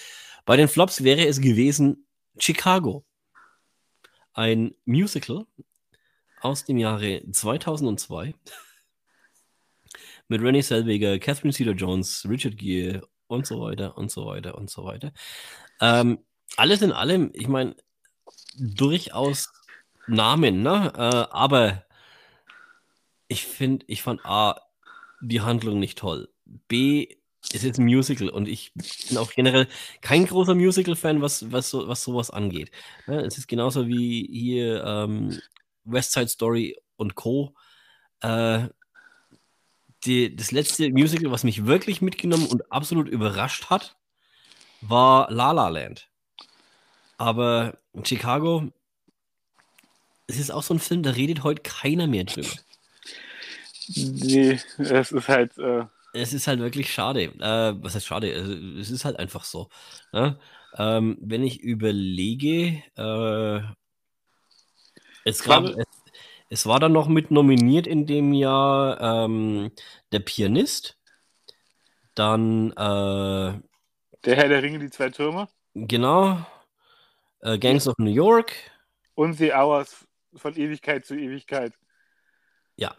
Bei den Flops wäre es gewesen Chicago. Ein Musical aus dem Jahre 2002 mit Renée Zellweger, Catherine Zeta-Jones, Richard Gere und so weiter und so weiter und so weiter. Ähm, alles in allem, ich meine, durchaus Namen, ne? Äh, aber ich finde, ich fand A, die Handlung nicht toll. B, es ist ein Musical und ich bin auch generell kein großer Musical-Fan, was, was, so, was sowas angeht. Ne? Es ist genauso wie hier ähm, West Side Story und Co. Äh, die, das letzte Musical, was mich wirklich mitgenommen und absolut überrascht hat, war La La Land. Aber in Chicago, es ist auch so ein Film, da redet heute keiner mehr drüber.
Nee, es ist halt. Äh,
Es ist halt wirklich schade. Äh, was heißt schade? Also, es ist halt einfach so. Ne? Ähm, wenn ich überlege, äh, es, gab, es, es war dann noch mit nominiert in dem Jahr ähm, Der Pianist, dann äh,
der Herr der Ringe, die zwei Türme
genau äh, Gangs of New York.
und The Hours von Ewigkeit zu Ewigkeit.
Ja,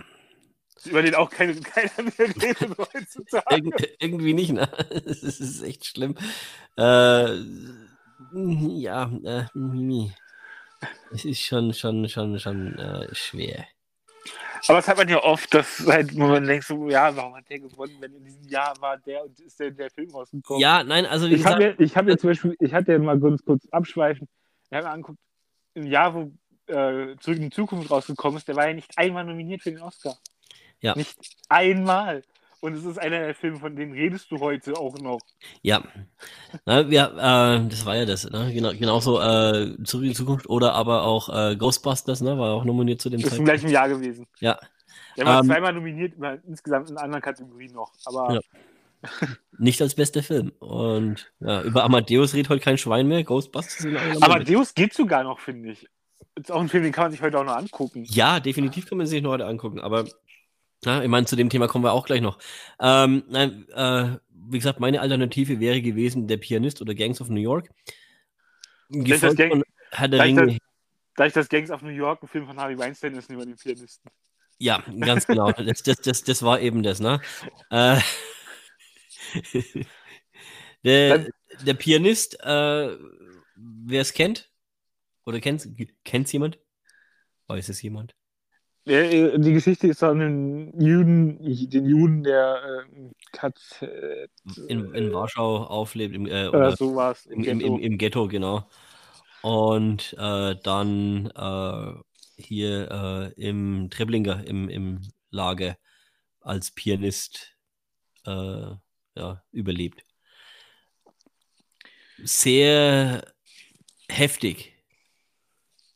Über den auch keine, keiner mehr redet heutzutage.
Irg irgendwie nicht, ne? Es ist echt schlimm. Äh, ja, äh, Mimi. Es ist schon, schon, schon, schon äh, schwer.
Aber das hat man ja oft, dass halt, wo man denkt, so, ja, warum hat der gewonnen, wenn in diesem Jahr war der und ist der, der Film rausgekommen?
Ja, nein, also wie
ich habe mir, ich hab mir zum Beispiel, ich hatte ja mal ganz kurz abschweifen, ich habe mir angeguckt, im Jahr, wo äh, Zurück in die Zukunft rausgekommen ist, der war ja nicht einmal nominiert für den Oscar.
Ja.
Nicht einmal. Und es ist einer der Filme, von denen redest du heute auch noch.
Ja. Na, ja äh, das war ja das, ne? Genau, genauso äh, Zurück in die Zukunft oder aber auch äh, Ghostbusters, ne? War auch nominiert zu dem
Ist im gleichen Jahr gewesen.
Ja.
Der war
Ähm,
zweimal nominiert, insgesamt in anderen Kategorien noch. Aber
Ja. Nicht als bester Film. Und ja, über Amadeus redet heute kein Schwein mehr. Ghostbusters sind alle nominiert.
Amadeus geht sogar noch, finde ich. Ist auch ein Film, den kann man sich heute auch noch angucken.
Ja, definitiv kann man sich noch heute angucken, aber ja, ich meine, zu dem Thema kommen wir auch gleich noch. Ähm, nein, äh, wie gesagt, meine Alternative wäre gewesen Der Pianist oder Gangs of New York. Gefolgt
Gang-
von Herr der
da ich
Ringe.
Da ich das Gangs of New York, ein Film von Harvey Weinstein ist, über den Pianisten.
Ja, ganz genau. Das, das, das, das war eben das, ne? Äh, der, der Pianist, äh, wer es kennt, oder kennt es jemand? Weiß es jemand?
Äh, Die Geschichte ist von einem Juden, den Juden, der äh, KZ
In, in Warschau auflebt, im, äh,
oder
oder
sowas
im, im, im, im Ghetto, genau. Und äh, dann äh, hier äh, im Treblinger, im, im Lager als Pianist äh, ja, überlebt. Sehr heftig.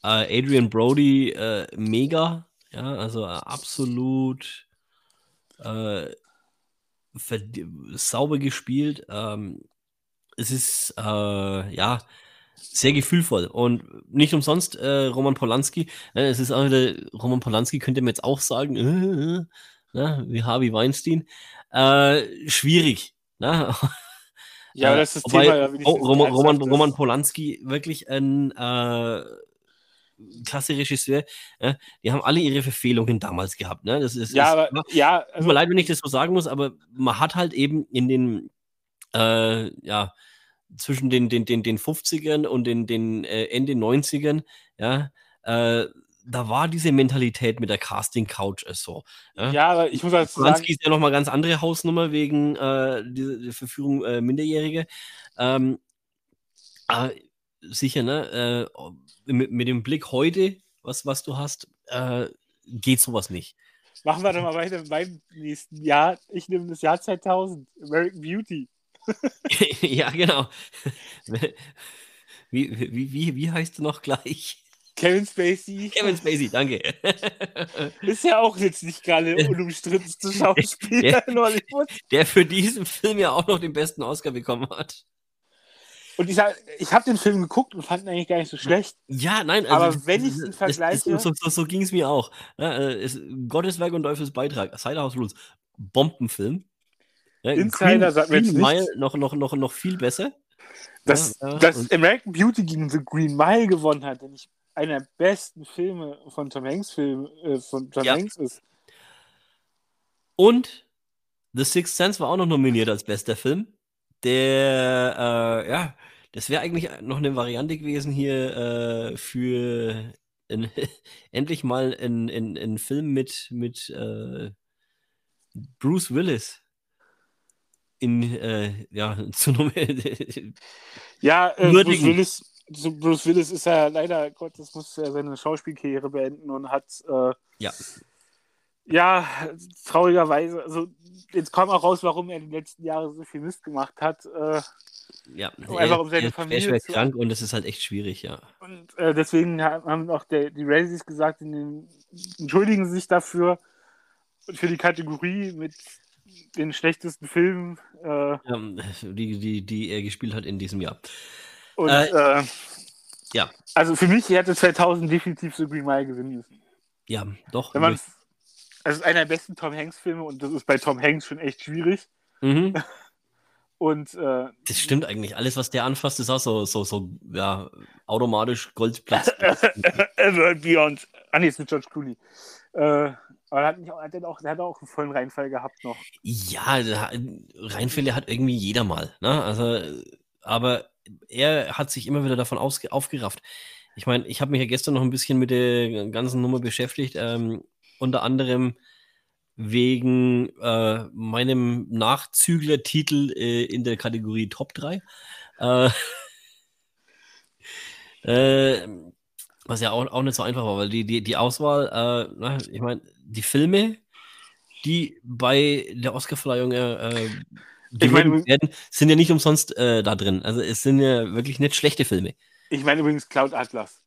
Äh, Adrian Brody, äh, mega. Ja, also äh, absolut äh, sauber gespielt. Ähm, es ist äh, ja sehr gefühlvoll und nicht umsonst äh, Roman Polanski. Äh, es ist auch wieder, Roman Polanski könnte man jetzt auch sagen, äh, äh, ne, wie Harvey Weinstein. Äh, schwierig. Ne?
Ja, das ist das
wobei
Thema. ja, das
Roman, Roman. Roman Polanski wirklich ein äh, klasse Regisseur. Ja? Die haben alle ihre Verfehlungen damals gehabt. Ne? Das ist,
Ja,
ist,
aber ja,
Tut
also,
mir leid, wenn ich das so sagen muss, aber man hat halt eben in den, äh, ja, zwischen den, den, den, den 50ern und den, den äh, Ende 90ern, ja, äh, da war diese Mentalität mit der Casting-Couch äh, so. Ja?
ja, aber ich muss dazu sagen,
Polanski ist ja nochmal ganz andere Hausnummer wegen äh, der Verführung äh, Minderjähriger. Ähm, äh, sicher, ne? Äh, mit, mit dem Blick heute, was, was du hast, äh, geht sowas nicht.
machen wir doch mal weiter beim nächsten Jahr. Ich nehme das Jahr 2000, American Beauty.
ja, genau. Wie, wie, wie, wie heißt du noch gleich?
Kevin Spacey
Kevin Spacey, danke.
ist ja auch jetzt nicht gerade unumstrittenste Schauspieler in Hollywood.
Der für diesen Film ja auch noch den besten Oscar bekommen hat.
Und ich, ich habe den Film geguckt und fand ihn eigentlich gar nicht so schlecht.
Ja, nein,
Aber
das-
wenn ich's
das-
vergleiche-
das- So, so, so ging es mir auch. Ja, äh, es, Gottes Werk und Teufels Beitrag, Cider House Rules, Bombenfilm. Ja,
Insider sagt mir
Green
jetzt
Mile
nichts.
noch, noch, noch, noch viel besser.
Dass,
Ja,
dass American Beauty gegen The Green Mile gewonnen hat, der nicht einer der besten Filme von Tom Hanks Film, äh, von Tom. Hanks ist.
Und The Sixth Sense war auch noch nominiert als bester Film. Der, äh, ja, das wäre eigentlich noch eine Variante gewesen hier äh, für ein, endlich mal ein, ein, ein Film mit, mit äh, Bruce Willis. In, äh, ja, zu.
Ja, äh, Bruce. Willis, Bruce Willis ist ja leider Gottes muss ja seine Schauspielkarriere beenden und hat äh,
Ja.
Ja traurigerweise, also jetzt kam auch raus, warum er die letzten Jahre so viel Mist gemacht hat. Äh,
ja,
Einfach um seine
er, er
Familie
ist schwer
zu-
krank und es ist halt echt schwierig, ja.
Und äh, deswegen ha- haben auch der, die Razzies gesagt, den, entschuldigen sie sich dafür und für die Kategorie mit den schlechtesten Filmen. Äh,
ja die, die, die er gespielt hat in diesem Jahr.
und
Äh,
äh,
ja.
Also für mich hätte 2000 definitiv so Green Mile gewinnen müssen.
Ja, doch.
Wenn man, also es ist einer der besten Tom Hanks Filme und das ist bei Tom Hanks schon echt schwierig.
mhm.
Und äh,
Das stimmt eigentlich. Alles, was der anfasst, ist auch so, so, so ja, automatisch Goldplatz.
Ever Beyond. Ah nee, ist mit George Clooney. Äh, aber er hat, nicht, hat er auch, hat auch einen vollen Reinfall gehabt noch.
ja, Reinfälle hat irgendwie jeder mal. Ne? Also, aber er hat sich immer wieder davon aufgerafft. Ich meine, ich habe mich ja gestern noch ein bisschen mit der ganzen Nummer beschäftigt. Ähm, unter anderem wegen äh, meinem Nachzügler-Titel äh, in der Kategorie Top 3. Äh, äh, was ja auch, auch nicht so einfach war, weil die, die, die Auswahl, äh, na, ich meine, die Filme, die bei der Oscarverleihung äh,
ich mein,
werden, sind ja nicht umsonst da drin. Also es sind ja wirklich nicht schlechte Filme.
Ich meine übrigens Cloud Atlas.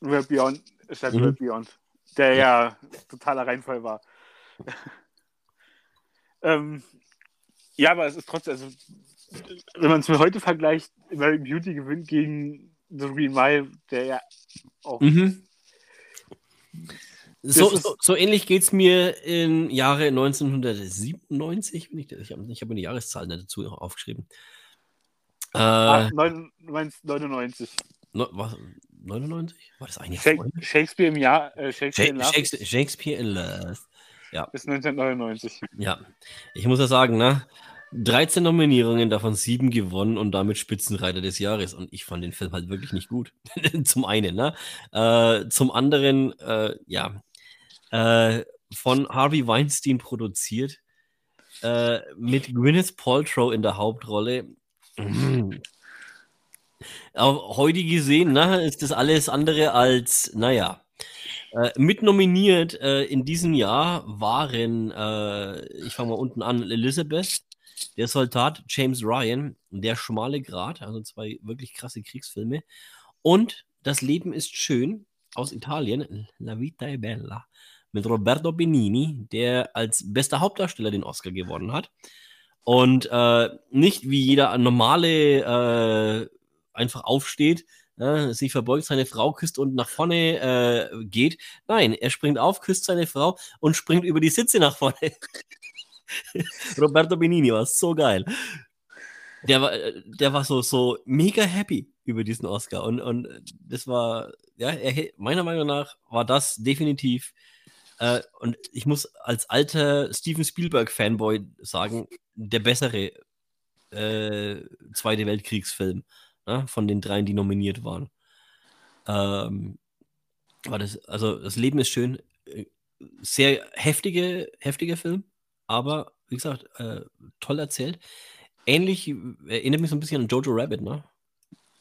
World Beyond, statt mhm. World Beyond. Der ja, totaler Reinfall war. ähm, ja, aber es ist trotzdem, also, wenn man es mir heute vergleicht, American Beauty gewinnt gegen The Green Mile, der ja auch.
Mhm. So, so, so, ähnlich geht es mir im Jahre 1997. Ich, ich habe hab mir die Jahreszahl dazu aufgeschrieben.
Äh, Ach, 99.
No, was, 99?
War das eigentlich Shakespeare im Jahr? Äh, Shakespeare, in
Shakespeare, Shakespeare in Love.
Ja. Bis 1999.
Ja. Ich muss ja sagen, ne? 13 Nominierungen, davon sieben gewonnen und damit Spitzenreiter des Jahres. Und ich fand den Film halt wirklich nicht gut. zum einen, ne? Äh, zum anderen, äh, ja, äh, von Harvey Weinstein produziert, äh, mit Gwyneth Paltrow in der Hauptrolle. Heute gesehen, ne, ist das alles andere als, naja. Äh, mit nominiert äh, in diesem Jahr waren, äh, ich fange mal unten an, Elizabeth, der Soldat James Ryan, Der schmale Grat, also zwei wirklich krasse Kriegsfilme. Und Das Leben ist schön aus Italien, La Vita è Bella, mit Roberto Benini, der als bester Hauptdarsteller den Oscar gewonnen hat. Und äh, nicht wie jeder normale äh, einfach aufsteht, äh, sich verbeugt, seine Frau küsst und nach vorne äh, geht. Nein, er springt auf, küsst seine Frau und springt über die Sitze nach vorne. Roberto Benini war so geil. Der war, der war so, so mega happy über diesen Oscar. Und, und das war, ja, er, meiner Meinung nach war das definitiv. Äh, und ich muss als alter Steven Spielberg-Fanboy sagen, der bessere äh, Zweite Weltkriegsfilm ne, von den dreien, die nominiert waren. Ähm, war das, also das Leben ist schön, äh, sehr heftige, heftiger Film, aber wie gesagt, äh, toll erzählt. Ähnlich, erinnert mich so ein bisschen an Jojo Rabbit, ne?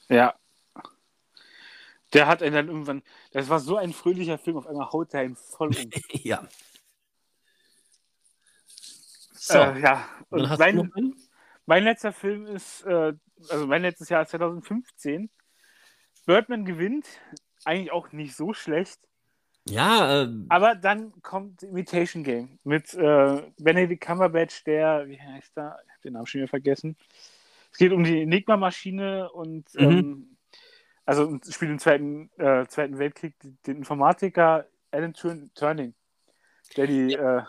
Ja. Der hat einen dann irgendwann, das war so ein fröhlicher Film, auf einmal haut er ihn voll um.
ja.
So. Äh, ja, und mein, mein letzter Film ist, äh, also mein letztes Jahr 2015. Birdman gewinnt, eigentlich auch nicht so schlecht.
Ja, äh,
aber dann kommt Imitation Game mit äh, Benedict Cumberbatch, der, wie heißt der? Ich habe den Namen schon wieder vergessen. Es geht um die Enigma-Maschine und mhm. ähm, also spielt im Zweiten, äh, Zweiten Weltkrieg den Informatiker Alan Turning, der die, ja. äh,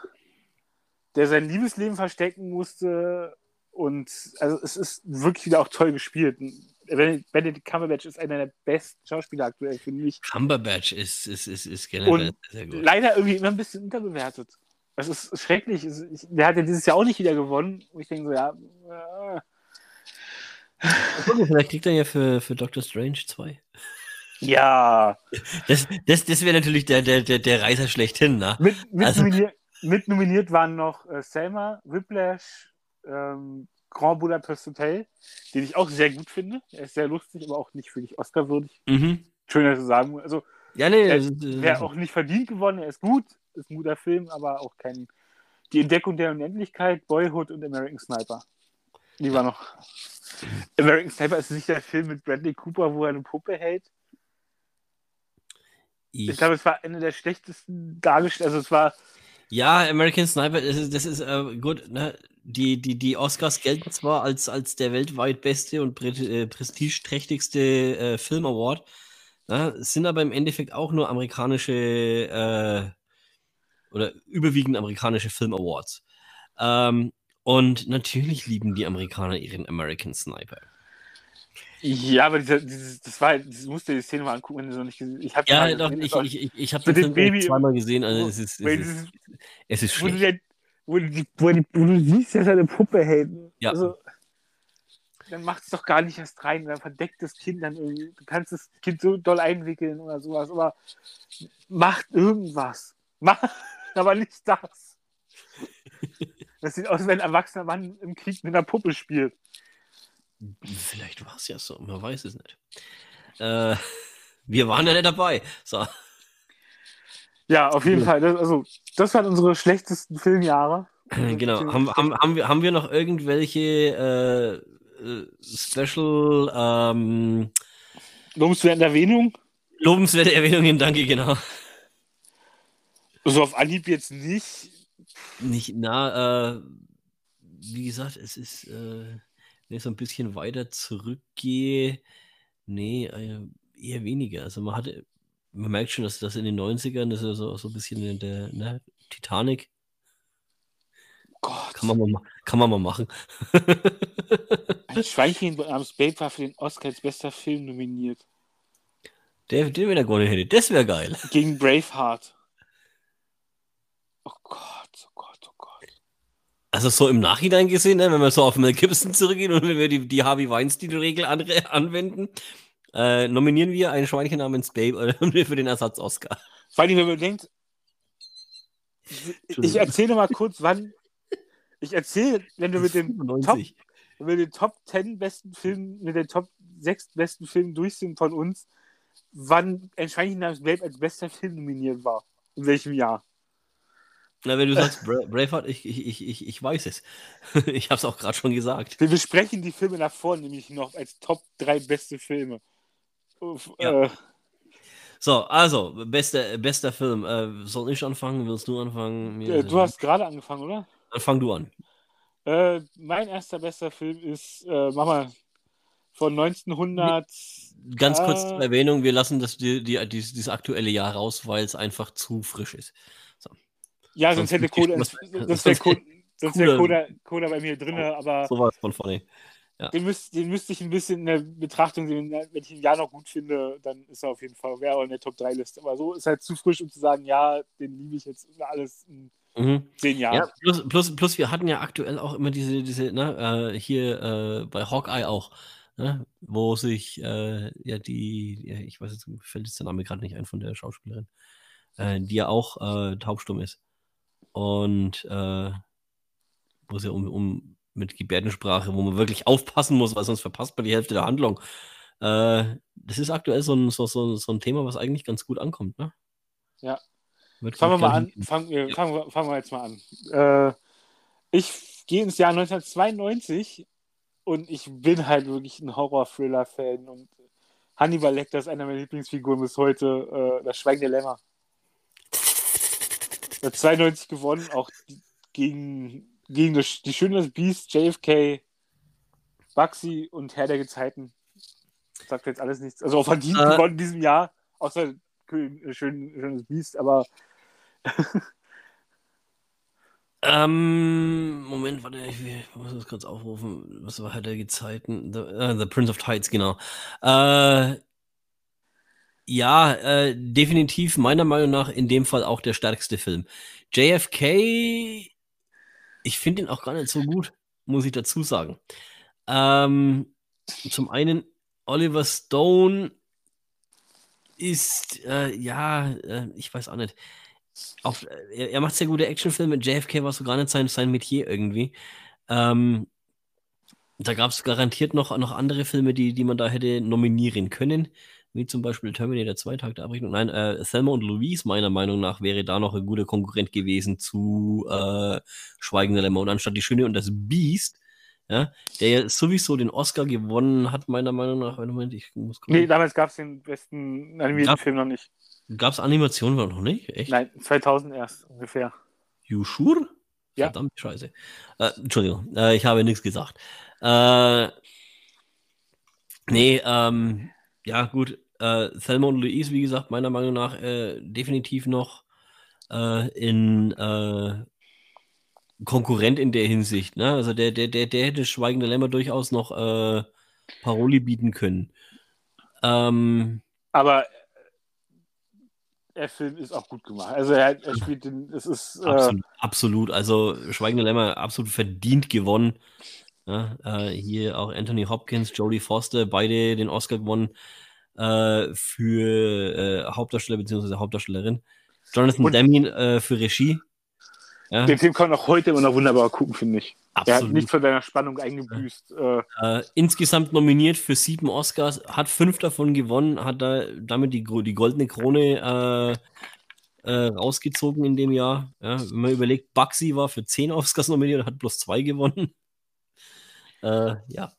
der sein Liebesleben verstecken musste und also es ist wirklich wieder auch toll gespielt. Benedict Cumberbatch ist einer der besten Schauspieler aktuell, finde ich.
Cumberbatch ist, ist, ist, ist generell
und sehr gut. Leider irgendwie immer ein bisschen unterbewertet. Das ist schrecklich. Der hat ja dieses Jahr auch nicht wieder gewonnen. Und ich denke so, ja. Äh.
Vielleicht kriegt er ja für, für Doctor Strange 2.
Ja.
Das, das, das wäre natürlich der, der, der, der Reiser schlechthin, ne?
Mit, mit, also, nominiert, mit nominiert waren noch äh, Selma, Whiplash, ähm, Grand Budapest Hotel, den ich auch sehr gut finde. Er ist sehr lustig, aber auch nicht für dich Oscar-würdig.
Mhm.
Schön, zu sagen. Also,
ja, nee,
er wäre auch nicht verdient gewonnen. Er ist gut, ist ein guter Film, aber auch kein. Die Entdeckung der Unendlichkeit, Boyhood und American Sniper. Die war noch. American Sniper ist nicht der Film mit Bradley Cooper, wo er eine Puppe hält. Ich, ich glaube, es war eine der schlechtesten dargestellt. Also es war.
Ja, American Sniper, das ist, das ist äh, gut. Ne? die, die, die Oscars gelten zwar als, als der weltweit beste und pre äh, prestigeträchtigste äh, Film Award, na, sind aber im Endeffekt auch nur amerikanische äh, oder überwiegend amerikanische Film Awards. Ähm, und natürlich lieben die Amerikaner ihren American Sniper.
Ja, aber dieser, dieses, das war, das musst du die Szene mal angucken, wenn du so nicht gesehen hast.
Ja, doch, ich, ich, ich, ich habe den Film zweimal gesehen, also es ist, es ist, es ist schlecht
wo, die, wo, die, wo du siehst, dass er eine Puppe hält.
Ja. Also,
dann macht es doch gar nicht erst rein, dann verdeckt das Kind dann irgendwie. Du kannst das Kind so doll einwickeln oder sowas, aber macht irgendwas. Mach, aber nicht das. Das sieht aus, wie ein erwachsener Mann im Krieg mit einer Puppe spielt.
Vielleicht war es ja so, man weiß es nicht. Äh, wir waren ja nicht dabei. So.
Ja, auf jeden Fall. Das, also, das waren unsere schlechtesten Filmjahre.
Genau. Haben, haben, haben, wir, haben wir noch irgendwelche äh, äh Special ähm,
lobenswerte Erwähnungen?
Lobenswerte Erwähnungen, danke, genau.
So auf Anhieb jetzt nicht.
Nicht, na, äh, wie gesagt, es ist, äh, wenn ich so ein bisschen weiter zurückgehe, nee, äh, eher weniger. Also man hatte, man merkt schon, dass das in den 90ern, das ist so, so ein bisschen in der ne, Titanic.
Gott.
Kann man mal, kann man mal machen.
Ein Schweinchen namens Babe war für den Oscar als bester Film nominiert.
Der, den, wenn er gewonnen hätte, das wäre geil.
Gegen Braveheart. Oh Gott.
Also so im Nachhinein gesehen, ne, wenn wir so auf Mel Gibson zurückgehen und wenn wir die, die Harvey Weinstein-Regel an, anwenden, äh, nominieren wir ein Schweinchen namens Babe äh, für den Ersatz-Oscar.
Vor allem, wenn man denkt, ich erzähle mal kurz, wann. Ich erzähle, wenn du mit dem Top, wir den Top 10 besten Filmen, mit den Top 6 besten Filmen durch sind von uns, wann ein Schweinchen namens Babe als bester Film nominiert war. In welchem Jahr.
Na, wenn du sagst Bra Braveheart, ich, ich, ich, ich weiß es. ich habe es auch gerade schon gesagt.
Wir besprechen die Filme davor nämlich noch als Top 3 beste Filme.
Ja. Äh, so, also, bester, bester Film. Äh, soll ich anfangen? Willst du anfangen?
Mir, äh, du hast gerade angefangen, oder?
Dann fang du an.
Äh, mein erster bester Film ist, äh, mach mal, von 1900.
Ganz kurz zur Erwähnung, wir lassen das, die, die, dieses, dieses aktuelle Jahr raus, weil es einfach zu frisch ist.
Ja, sonst, sonst hätte Coda, das, das wäre Coda, sonst wäre Coda, Coda bei mir drin, aber.
So war es von vorne.
Ja. Den, müsst, den müsste ich ein bisschen in der Betrachtung sehen. Wenn ich ihn ja noch gut finde, dann ist er auf jeden Fall, wäre in der Top 3 Liste. Aber so ist halt zu frisch, um zu sagen, ja, den liebe ich jetzt alles in mhm. zehn Jahren. Ja,
plus, plus, plus, wir hatten ja aktuell auch immer diese, diese ne, äh, hier äh, bei Hawkeye auch, ne, wo sich äh, ja die, ja, ich weiß jetzt, fällt jetzt der Name gerade nicht ein von der Schauspielerin, äh, die ja auch äh, taubstumm ist. Und äh, wo es ja um, um mit Gebärdensprache, wo man wirklich aufpassen muss, weil sonst verpasst man die Hälfte der Handlung. Äh, das ist aktuell so ein, so, so, so ein Thema, was eigentlich ganz gut ankommt, ne?
Ja. Wird fangen wir mal an. Fangen wir, ja. fangen, wir, fangen wir jetzt mal an. Äh, ich gehe ins Jahr 1992 und ich bin halt wirklich ein Horror-Thriller-Fan und Hannibal Lecter ist einer meiner Lieblingsfiguren bis heute. Äh, das Schweigen der Lämmer. Hat 92 gewonnen, auch gegen gegen das, die Schöne Beast, JFK, Bugsy und Herr der Gezeiten. Sagt jetzt alles nichts. Also auch verdient äh, gewonnen in diesem Jahr, außer schön, schönes Beast, aber.
ähm, Moment, warte, ich, muss das kurz aufrufen. Was war Herr der Gezeiten? The, uh, The Prince of Tides, genau. Äh, ja, äh, definitiv meiner Meinung nach in dem Fall auch der stärkste Film. JFK ich finde ihn auch gar nicht so gut, muss ich dazu sagen. Ähm, zum einen, Oliver Stone ist, äh, ja, äh, ich weiß auch nicht. Auf, äh, er, er, macht sehr gute Actionfilme. JFK war so gar nicht sein, sein Metier irgendwie. Ähm, da gab es garantiert noch, noch andere Filme, die, die man da hätte nominieren können wie zum Beispiel Terminator 2 Tag der Abrechnung. Nein, äh, Thelma und Louise, meiner Meinung nach, wäre da noch ein guter Konkurrent gewesen zu äh, Schweigende Lämmer. Und anstatt Die Schöne und das Biest, ja, der ja sowieso den Oscar gewonnen hat, meiner Meinung nach. Moment, ich muss
gucken. Nee, damals gab es den besten animierten Film noch nicht.
Gab es Animationen noch nicht? Echt?
Nein, 2000 erst ungefähr.
You sure? Ja. Verdammt scheiße. Äh, Entschuldigung, äh, ich habe nichts gesagt. Äh, nee, ähm, ja, gut. Äh, Thelma und Louise, wie gesagt, meiner Meinung nach äh, definitiv noch äh, in äh, Konkurrent in der Hinsicht. Ne? Also der, der, der, der hätte Schweigende Lämmer durchaus noch äh, Paroli bieten können. Ähm,
Aber der Film ist auch gut gemacht. Also er, er spielt den, es ist
äh, absolut, absolut. Also Schweigende Lämmer absolut verdient gewonnen. Ja, äh, hier auch Anthony Hopkins, Jodie Foster, beide den Oscar gewonnen äh, für äh, Hauptdarsteller bzw. Hauptdarstellerin. Jonathan Demme äh, für Regie.
Ja. Den Film kann man auch heute immer noch wunderbar gucken, finde ich. Absolut. Er hat nicht von seiner Spannung eingebüßt.
Äh, äh, insgesamt nominiert für sieben Oscars, hat fünf davon gewonnen, hat da damit die, die goldene Krone äh, rausgezogen in dem Jahr. Ja, wenn man überlegt, Bugsy war für zehn Oscars nominiert und hat bloß zwei gewonnen. Ja.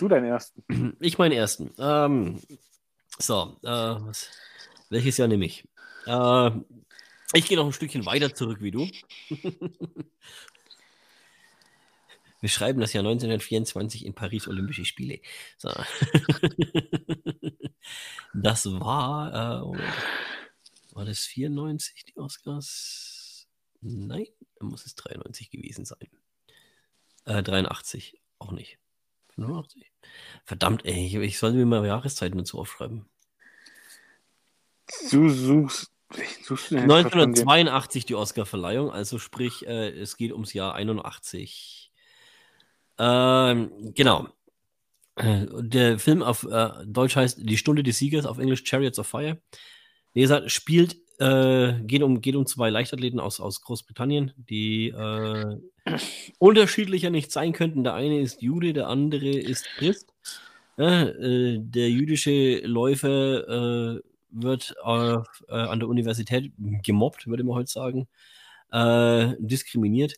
Du deinen ersten.
Ich meinen ersten. Ähm, so, äh, was, welches Jahr nehme ich? Äh, ich gehe noch ein Stückchen weiter zurück wie du. Wir schreiben das Jahr 1924 in Paris Olympische Spiele. So. das war, äh, war das 94 die Oscars? Nein, dann muss es 93 gewesen sein. Äh, 83, auch nicht. 85. Verdammt, ey, ich, ich sollte mir mal Jahreszeiten dazu aufschreiben.
Du suchst.
1982 die Oscarverleihung, also sprich, äh, es geht ums Jahr 81. Ähm, genau. Äh, der Film auf äh, Deutsch heißt Die Stunde des Siegers, auf Englisch Chariots of Fire. Wie gesagt, spielt, äh, geht, um, geht um zwei Leichtathleten aus, aus Großbritannien, die äh, unterschiedlicher nicht sein könnten. Der eine ist Jude, der andere ist Christ. Äh, der jüdische Läufer wird äh, äh, an der Universität gemobbt, würde man heute sagen, äh, diskriminiert.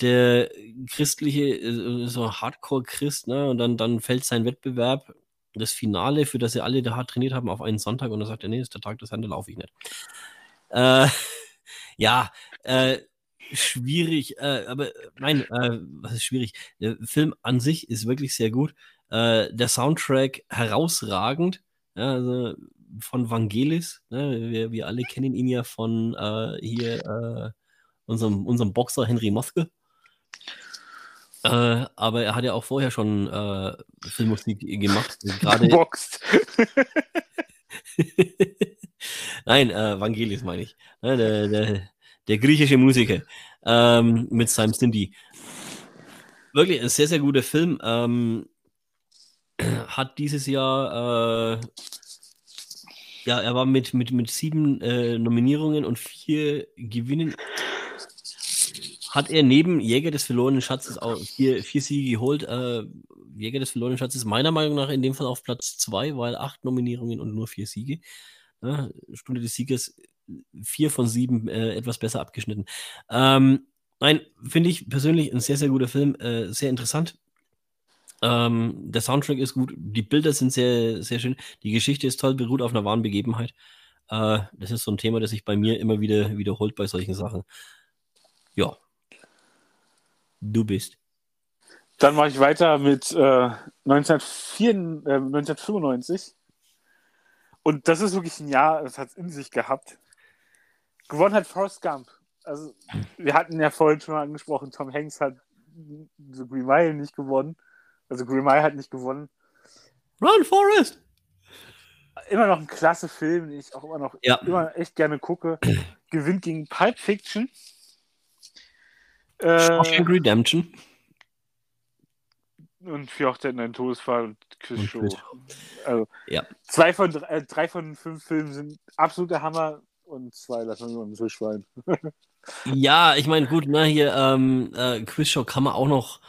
Der christliche, äh, so Hardcore-Christ, ne, und dann, dann fällt sein Wettbewerb, das Finale, für das sie alle da hart trainiert haben, auf einen Sonntag und dann sagt er, nee, ist der Tag des Herrn, laufe ich nicht. Äh, ja, äh, schwierig, äh, aber nein, äh, was ist schwierig? Der Film an sich ist wirklich sehr gut. Äh, der Soundtrack herausragend. Ja, also von Vangelis. Ne? Wir, wir alle kennen ihn ja von äh, hier äh, unserem, unserem Boxer Henry Moske. Äh, aber er hat ja auch vorher schon äh, Filmmusik gemacht. Gerade Boxt. Nein, äh, Vangelis meine ich. Ne? Der, der, der, griechische Musiker ähm, mit seinem Cindy. Wirklich ein sehr, sehr guter Film. Ähm, hat dieses Jahr äh, ja, er war mit, mit, mit sieben äh, Nominierungen und vier Gewinnen. Hat er neben Jäger des verlorenen Schatzes auch vier, vier Siege geholt. Äh, Jäger des verlorenen Schatzes meiner Meinung nach in dem Fall auf Platz zwei, weil acht Nominierungen und nur vier Siege. Ja, Stunde des Siegers, vier von sieben äh, etwas besser abgeschnitten. Ähm, nein, finde ich persönlich ein sehr, sehr guter Film, äh, sehr interessant. Ähm, der Soundtrack ist gut, die Bilder sind sehr, sehr schön, die Geschichte ist toll, beruht auf einer wahren Begebenheit. Äh, das ist so ein Thema, das sich bei mir immer wieder wiederholt bei solchen Sachen. Ja. Du bist.
Dann mache ich weiter mit äh, 1904, äh, 1995. Und das ist wirklich ein Jahr, das hat es in sich gehabt. Gewonnen hat Forrest Gump. Also, wir hatten ja vorhin schon mal angesprochen, Tom Hanks hat The Green Mile nicht gewonnen. Also Green Mile hat nicht gewonnen.
Run, Forest!
Immer noch ein klasse Film, den ich auch immer noch
ja.
immer echt gerne gucke. Gewinnt gegen Pulp Fiction.
Äh, Redemption.
Und für auch den Todesfall und Quiz Show. Also,
ja.
zwei von drei, äh, drei von fünf Filmen sind absoluter Hammer und zwei lassen wir uns durchschwein.
ja, ich meine, gut, ne, hier ähm, äh, Quiz Show kann man auch noch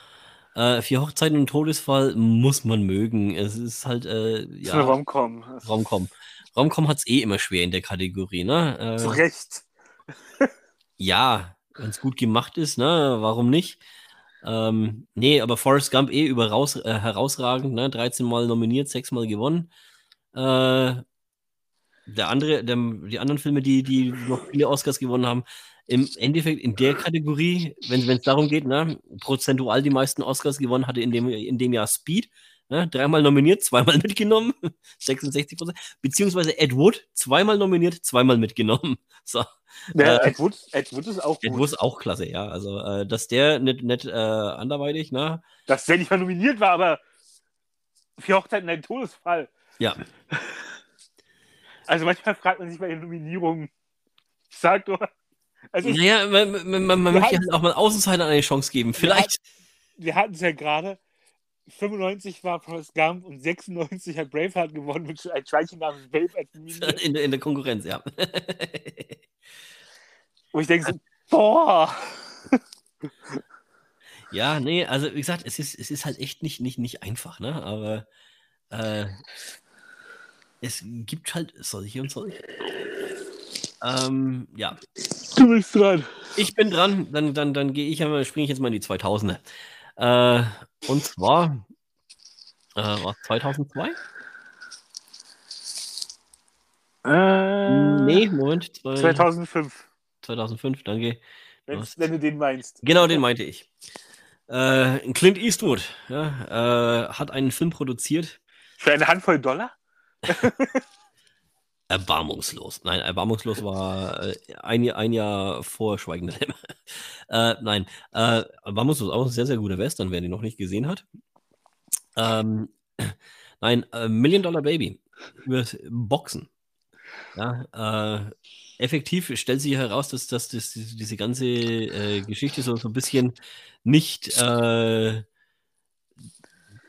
äh, vier Hochzeiten und Todesfall muss man mögen. Es ist halt, äh, ja.
Romcom.
Romcom. Romcom hat es eh immer schwer in der Kategorie, ne?
Äh, Zu Recht.
ja, wenn es gut gemacht ist, ne? Warum nicht? Ähm, nee, aber Forrest Gump eh überaus, äh, herausragend, ne? 13 Mal nominiert, 6 Mal gewonnen. Äh, der andere, der, die anderen Filme, die, die noch viele Oscars gewonnen haben, im Endeffekt in der Kategorie, wenn es darum geht, ne, prozentual die meisten Oscars gewonnen hatte in dem, in dem Jahr Speed. Ne, dreimal nominiert, zweimal mitgenommen, 66 Prozent. Beziehungsweise Ed Wood, zweimal nominiert, zweimal mitgenommen. So.
Ja, äh, Ed, Wood, Ed Wood ist auch
gut. Ed Wood ist auch klasse, ja. Also, äh, dass der nicht, nicht äh, anderweitig, ne?
Dass der nicht mal nominiert war, aber für Hochzeiten ein Todesfall.
Ja.
Also manchmal fragt man sich bei den Nominierungen, ich sag doch,
also naja, man, man, man möchte halt auch mal Außenseiter eine Chance geben. Vielleicht.
Wir hatten es ja gerade. 95 war Forrest Gump und 96 hat Braveheart gewonnen mit einem Schweinchen namens Minion.
In, in der Konkurrenz, ja.
Wo ich denke so, boah.
Ja, nee, also wie gesagt, es ist, es ist halt echt nicht, nicht, nicht einfach, ne? Aber äh, es gibt halt solche und solche. Ähm, ja.
Du bist dran.
Ich bin dran, dann, dann, dann gehe ich einmal, springe ich jetzt mal in die 2000er. Äh, und zwar, äh, was, 2002?
Äh,
Nee, Moment. Zwei,
2005,
2005, danke.
wenn,
Was?
wenn du den meinst.
Genau, den meinte ich. Äh, Clint Eastwood ja, äh, hat einen Film produziert.
Für eine Handvoll Dollar?
Erbarmungslos. Nein, erbarmungslos war äh, ein, Jahr- ein Jahr vor Schweigende Lämmer. äh, nein, äh, erbarmungslos auch ein sehr, sehr guter Western, wer den noch nicht gesehen hat. Ähm, nein, äh, Million Dollar Baby über Boxen. Ja, äh, effektiv stellt sich heraus, dass, dass, dass diese ganze äh, Geschichte so, so ein bisschen nicht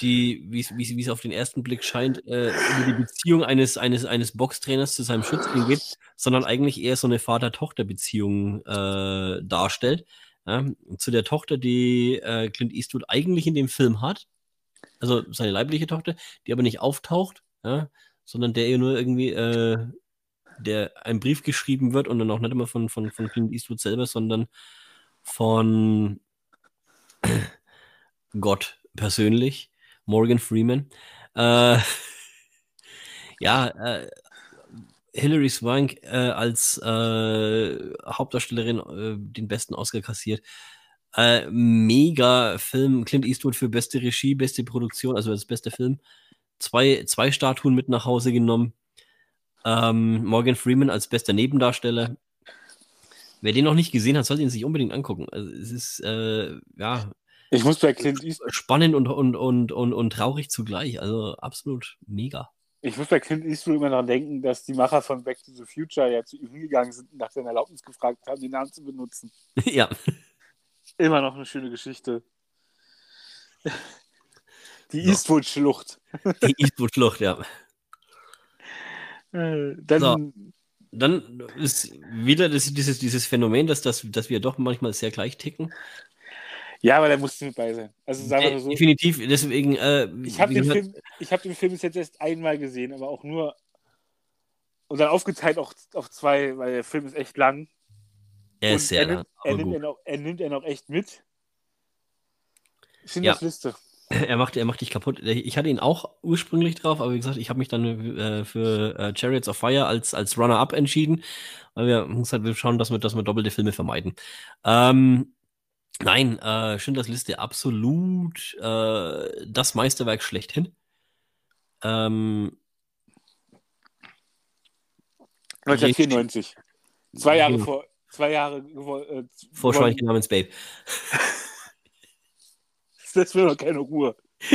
die, wie es- auf den ersten Blick scheint, äh, über die Beziehung eines, eines, eines Boxtrainers zu seinem Schützling geht, sondern eigentlich eher so eine Vater-Tochter-Beziehung äh, darstellt. Ja, zu der Tochter, die äh, Clint Eastwood eigentlich in dem Film hat, also seine leibliche Tochter, die aber nicht auftaucht, ja, sondern der ihr nur irgendwie, äh, der ein Brief geschrieben wird und dann auch nicht immer von, von, von Clint Eastwood selber, sondern von Gott persönlich, Morgan Freeman. Äh, ja, äh, Hilary Swank äh, als äh, Hauptdarstellerin äh, den besten Oscar kassiert. Äh, mega Film, Clint Eastwood für beste Regie, beste Produktion, also das beste Film. Zwei, zwei Statuen mit nach Hause genommen. Ähm, Morgan Freeman als bester Nebendarsteller. Wer den noch nicht gesehen hat, sollte ihn sich unbedingt angucken. Also es ist äh, ja
Ich muss bei Clint Eastwood,
spannend und, und, und, und, und traurig zugleich. Also absolut mega.
ich muss bei Clint Eastwood immer daran denken, dass die Macher von Back to the Future ja zu ihm hingegangen sind und nach seiner Erlaubnis gefragt haben, den Namen zu benutzen.
ja.
Immer noch eine schöne Geschichte. Die
So.
Eastwood-Schlucht.
Die Eastwood-Schlucht, ja.
Äh, Dann,
Dann ist wieder das, dieses, dieses Phänomen, dass, dass, dass wir doch manchmal sehr gleich ticken.
Ja, aber der musste mit bei sein. Also sagen wir
Äh,
so.
Definitiv, deswegen. Äh,
Ich habe den, Film, ich hab den Film bis jetzt erst einmal gesehen, aber auch nur. Und dann aufgeteilt auch auf zwei, weil der Film ist echt lang.
Er ist sehr
er,
lang,
nimmt, er, nimmt er, noch, er nimmt er noch echt mit.
Ja.
Schindlers Liste.
Er macht, er macht dich kaputt. Ich hatte ihn auch ursprünglich drauf, aber wie gesagt, ich habe mich dann äh, für äh, Chariots of Fire als, als Runner-Up entschieden, weil wir halt wir schauen, dass wir, dass wir doppelte Filme vermeiden. Ähm, nein, äh, Schindlers Liste absolut äh, das Meisterwerk schlechthin. Ähm,
1994. Zwei Jahre
Ja.
vor. Zwei Jahre äh,
vor. Schweinchen namens Babe.
Das will doch keine Ruhe.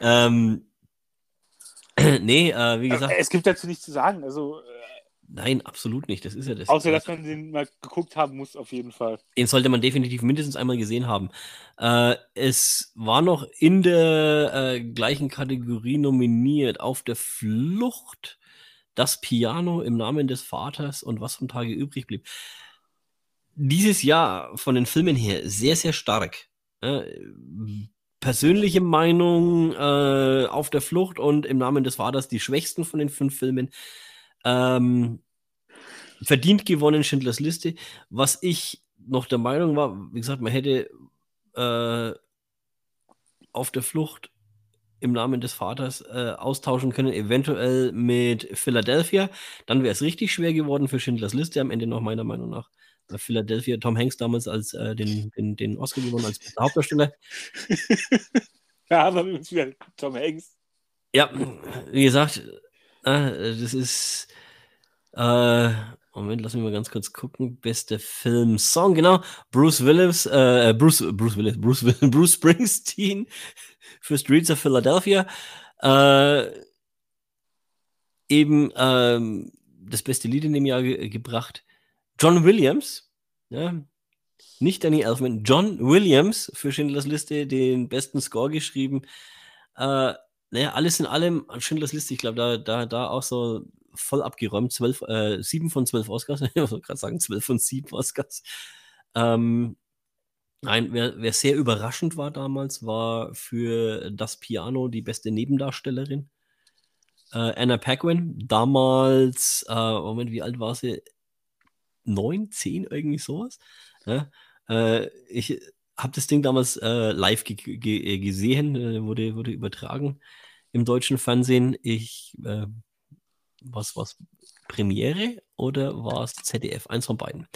ähm, nee, äh, wie gesagt,
Es gibt dazu nichts zu sagen. Also, äh,
nein, absolut nicht. Das ist ja das.
außer dass man den mal geguckt haben muss, auf jeden Fall.
Den sollte man definitiv mindestens einmal gesehen haben. Äh, es war noch in der äh, gleichen Kategorie nominiert auf der Flucht, das Piano im Namen des Vaters und was von Tage übrig blieb. Dieses Jahr von den Filmen her sehr, sehr stark. Äh, persönliche Meinung äh, auf der Flucht und im Namen des Vaters die schwächsten von den fünf Filmen. Ähm, verdient gewonnen Schindlers Liste. Was ich noch der Meinung war, wie gesagt, man hätte äh, auf der Flucht im Namen des Vaters äh, austauschen können, eventuell mit Philadelphia. Dann wäre es richtig schwer geworden für Schindlers Liste am Ende noch meiner Meinung nach. Weil Philadelphia, Tom Hanks damals als äh, den, den, den Oscar gewonnen als Hauptdarsteller.
Ja, aber Tom Hanks.
Ja, wie gesagt, äh, das ist. Äh, Moment, lass mich mal ganz kurz gucken. Beste Film, Song, genau. Bruce Willis, äh, Bruce, Bruce Willis, Bruce, Bruce Springsteen für Streets of Philadelphia. Äh, eben ähm, das beste Lied in dem Jahr ge gebracht. John Williams, ja, nicht Danny Elfman, John Williams für Schindlers Liste den besten Score geschrieben. Äh, naja, alles in allem, Schindlers Liste, ich glaube, da, da, da auch so voll abgeräumt. Zwölf, äh, sieben von zwölf Oscars. ich wollte gerade sagen, zwölf von sieben Oscars. Ähm, Nein, wer, wer, sehr überraschend war damals, war für das Piano die beste Nebendarstellerin. Äh, Anna Paquin, damals, äh, Moment, wie alt war sie? Neun, zehn, irgendwie sowas. Ja? Äh, ich habe das Ding damals äh, live ge ge gesehen, äh, wurde, wurde übertragen im deutschen Fernsehen. Ich, äh, was was Premiere oder war es ZDF? Eins von beiden.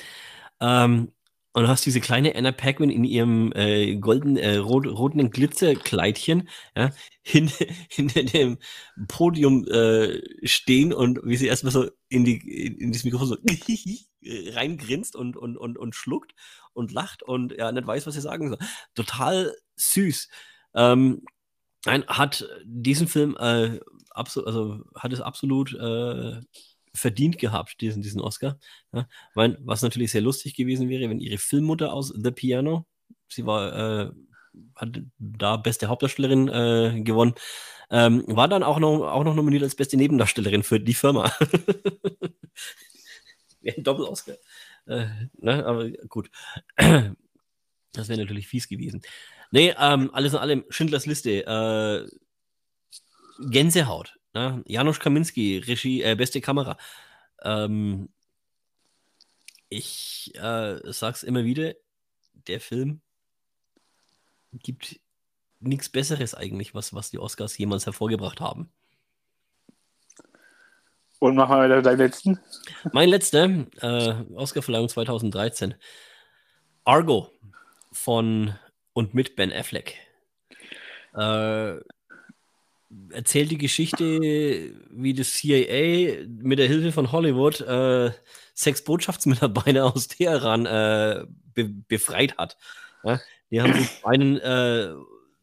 Ähm, und hast diese kleine Anna Paquin in ihrem äh, golden, äh, rot, roten Glitzerkleidchen ja, hin, hinter dem Podium äh, stehen und wie sie erstmal so in, die, in dieses Mikrofon so reingrinst und, und, und, und schluckt und lacht und ja, nicht weiß, was sie sagen soll. Total süß. Ähm, nein, hat diesen Film äh, also hat es absolut äh, verdient gehabt, diesen, diesen Oscar. Ja, mein, was natürlich sehr lustig gewesen wäre, wenn ihre Filmmutter aus The Piano, sie war, äh, hat da beste Hauptdarstellerin äh, gewonnen, ähm, war dann auch noch, auch noch nominiert als beste Nebendarstellerin für die Firma. wäre ein Doppel-Oscar. Äh, ne, aber gut. Das wäre natürlich fies gewesen. Nee, ähm, alles in allem, Schindlers Liste. Äh, Gänsehaut. Ne? Janusz Kaminski, Regie, äh, beste Kamera. Ähm, ich äh, sag's immer wieder, der Film gibt nichts Besseres eigentlich, was, was die Oscars jemals hervorgebracht haben.
Und mach mal wieder deinen letzten.
Mein letzter, äh, Oscarverleihung 2013. Argo von und mit Ben Affleck. Äh, erzählt die Geschichte, wie das CIA mit der Hilfe von Hollywood äh, sechs Botschaftsmitarbeiter aus Teheran äh, be befreit hat. Ja, die haben sich einen, äh,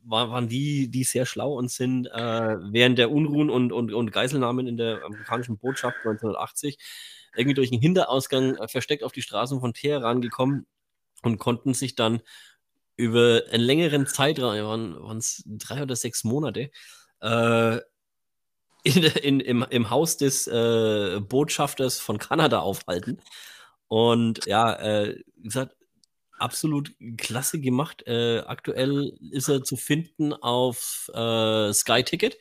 waren die, die sehr schlau und sind äh, während der Unruhen und, und, und Geiselnahmen in der amerikanischen Botschaft 1980 irgendwie durch einen Hinterausgang äh, versteckt auf die Straßen von Teheran gekommen und konnten sich dann über einen längeren Zeitraum, waren es drei oder sechs Monate, äh, in, in, im, im Haus des äh, Botschafters von Kanada aufhalten. Und ja, äh, wie gesagt, absolut klasse gemacht. Äh, aktuell ist er zu finden auf äh, Sky Ticket.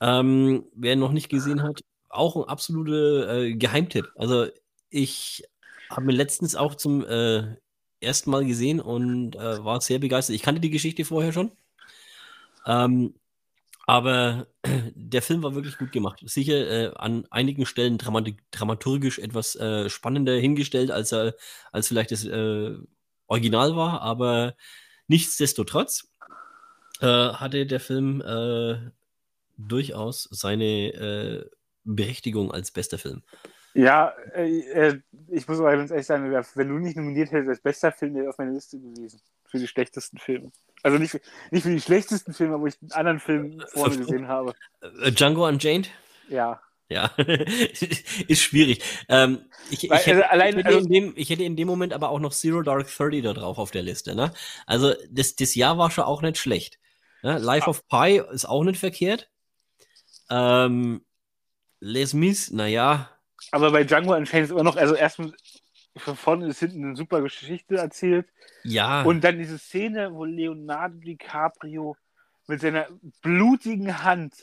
Ähm, wer ihn noch nicht gesehen hat, auch ein absoluter äh, Geheimtipp. Also ich habe mir letztens auch zum äh, ersten Mal gesehen und äh, war sehr begeistert. Ich kannte die Geschichte vorher schon. Ähm, aber der Film war wirklich gut gemacht. Sicher äh, an einigen Stellen dramaturgisch etwas äh, spannender hingestellt, als er als vielleicht das äh, Original war, aber nichtsdestotrotz äh, hatte der Film äh, durchaus seine äh, Berechtigung als bester Film.
Ja, ich muss aber ganz ehrlich sagen, wenn du nicht nominiert hättest als bester Film, wäre auf meiner Liste gewesen. Für die schlechtesten Filme. Also nicht, nicht für die schlechtesten Filme, wo ich einen anderen Film vorne gesehen habe.
Äh, Django Unchained?
Ja.
Ja, ist schwierig. Ähm, ich, Weil, ich, hätte, also allein, ich, hätte also, dem, ich, hätte, in dem Moment aber auch noch Zero Dark Thirty da drauf auf der Liste. Ne? Also das, das Jahr war schon auch nicht schlecht. Ne? Life ah. of Pi ist auch nicht verkehrt. Ähm, Les Mis, naja.
Aber bei Django Unchained ist immer noch, also erstmal von vorne bis hinten eine super Geschichte erzählt.
Ja.
Und dann diese Szene, wo Leonardo DiCaprio mit seiner blutigen Hand,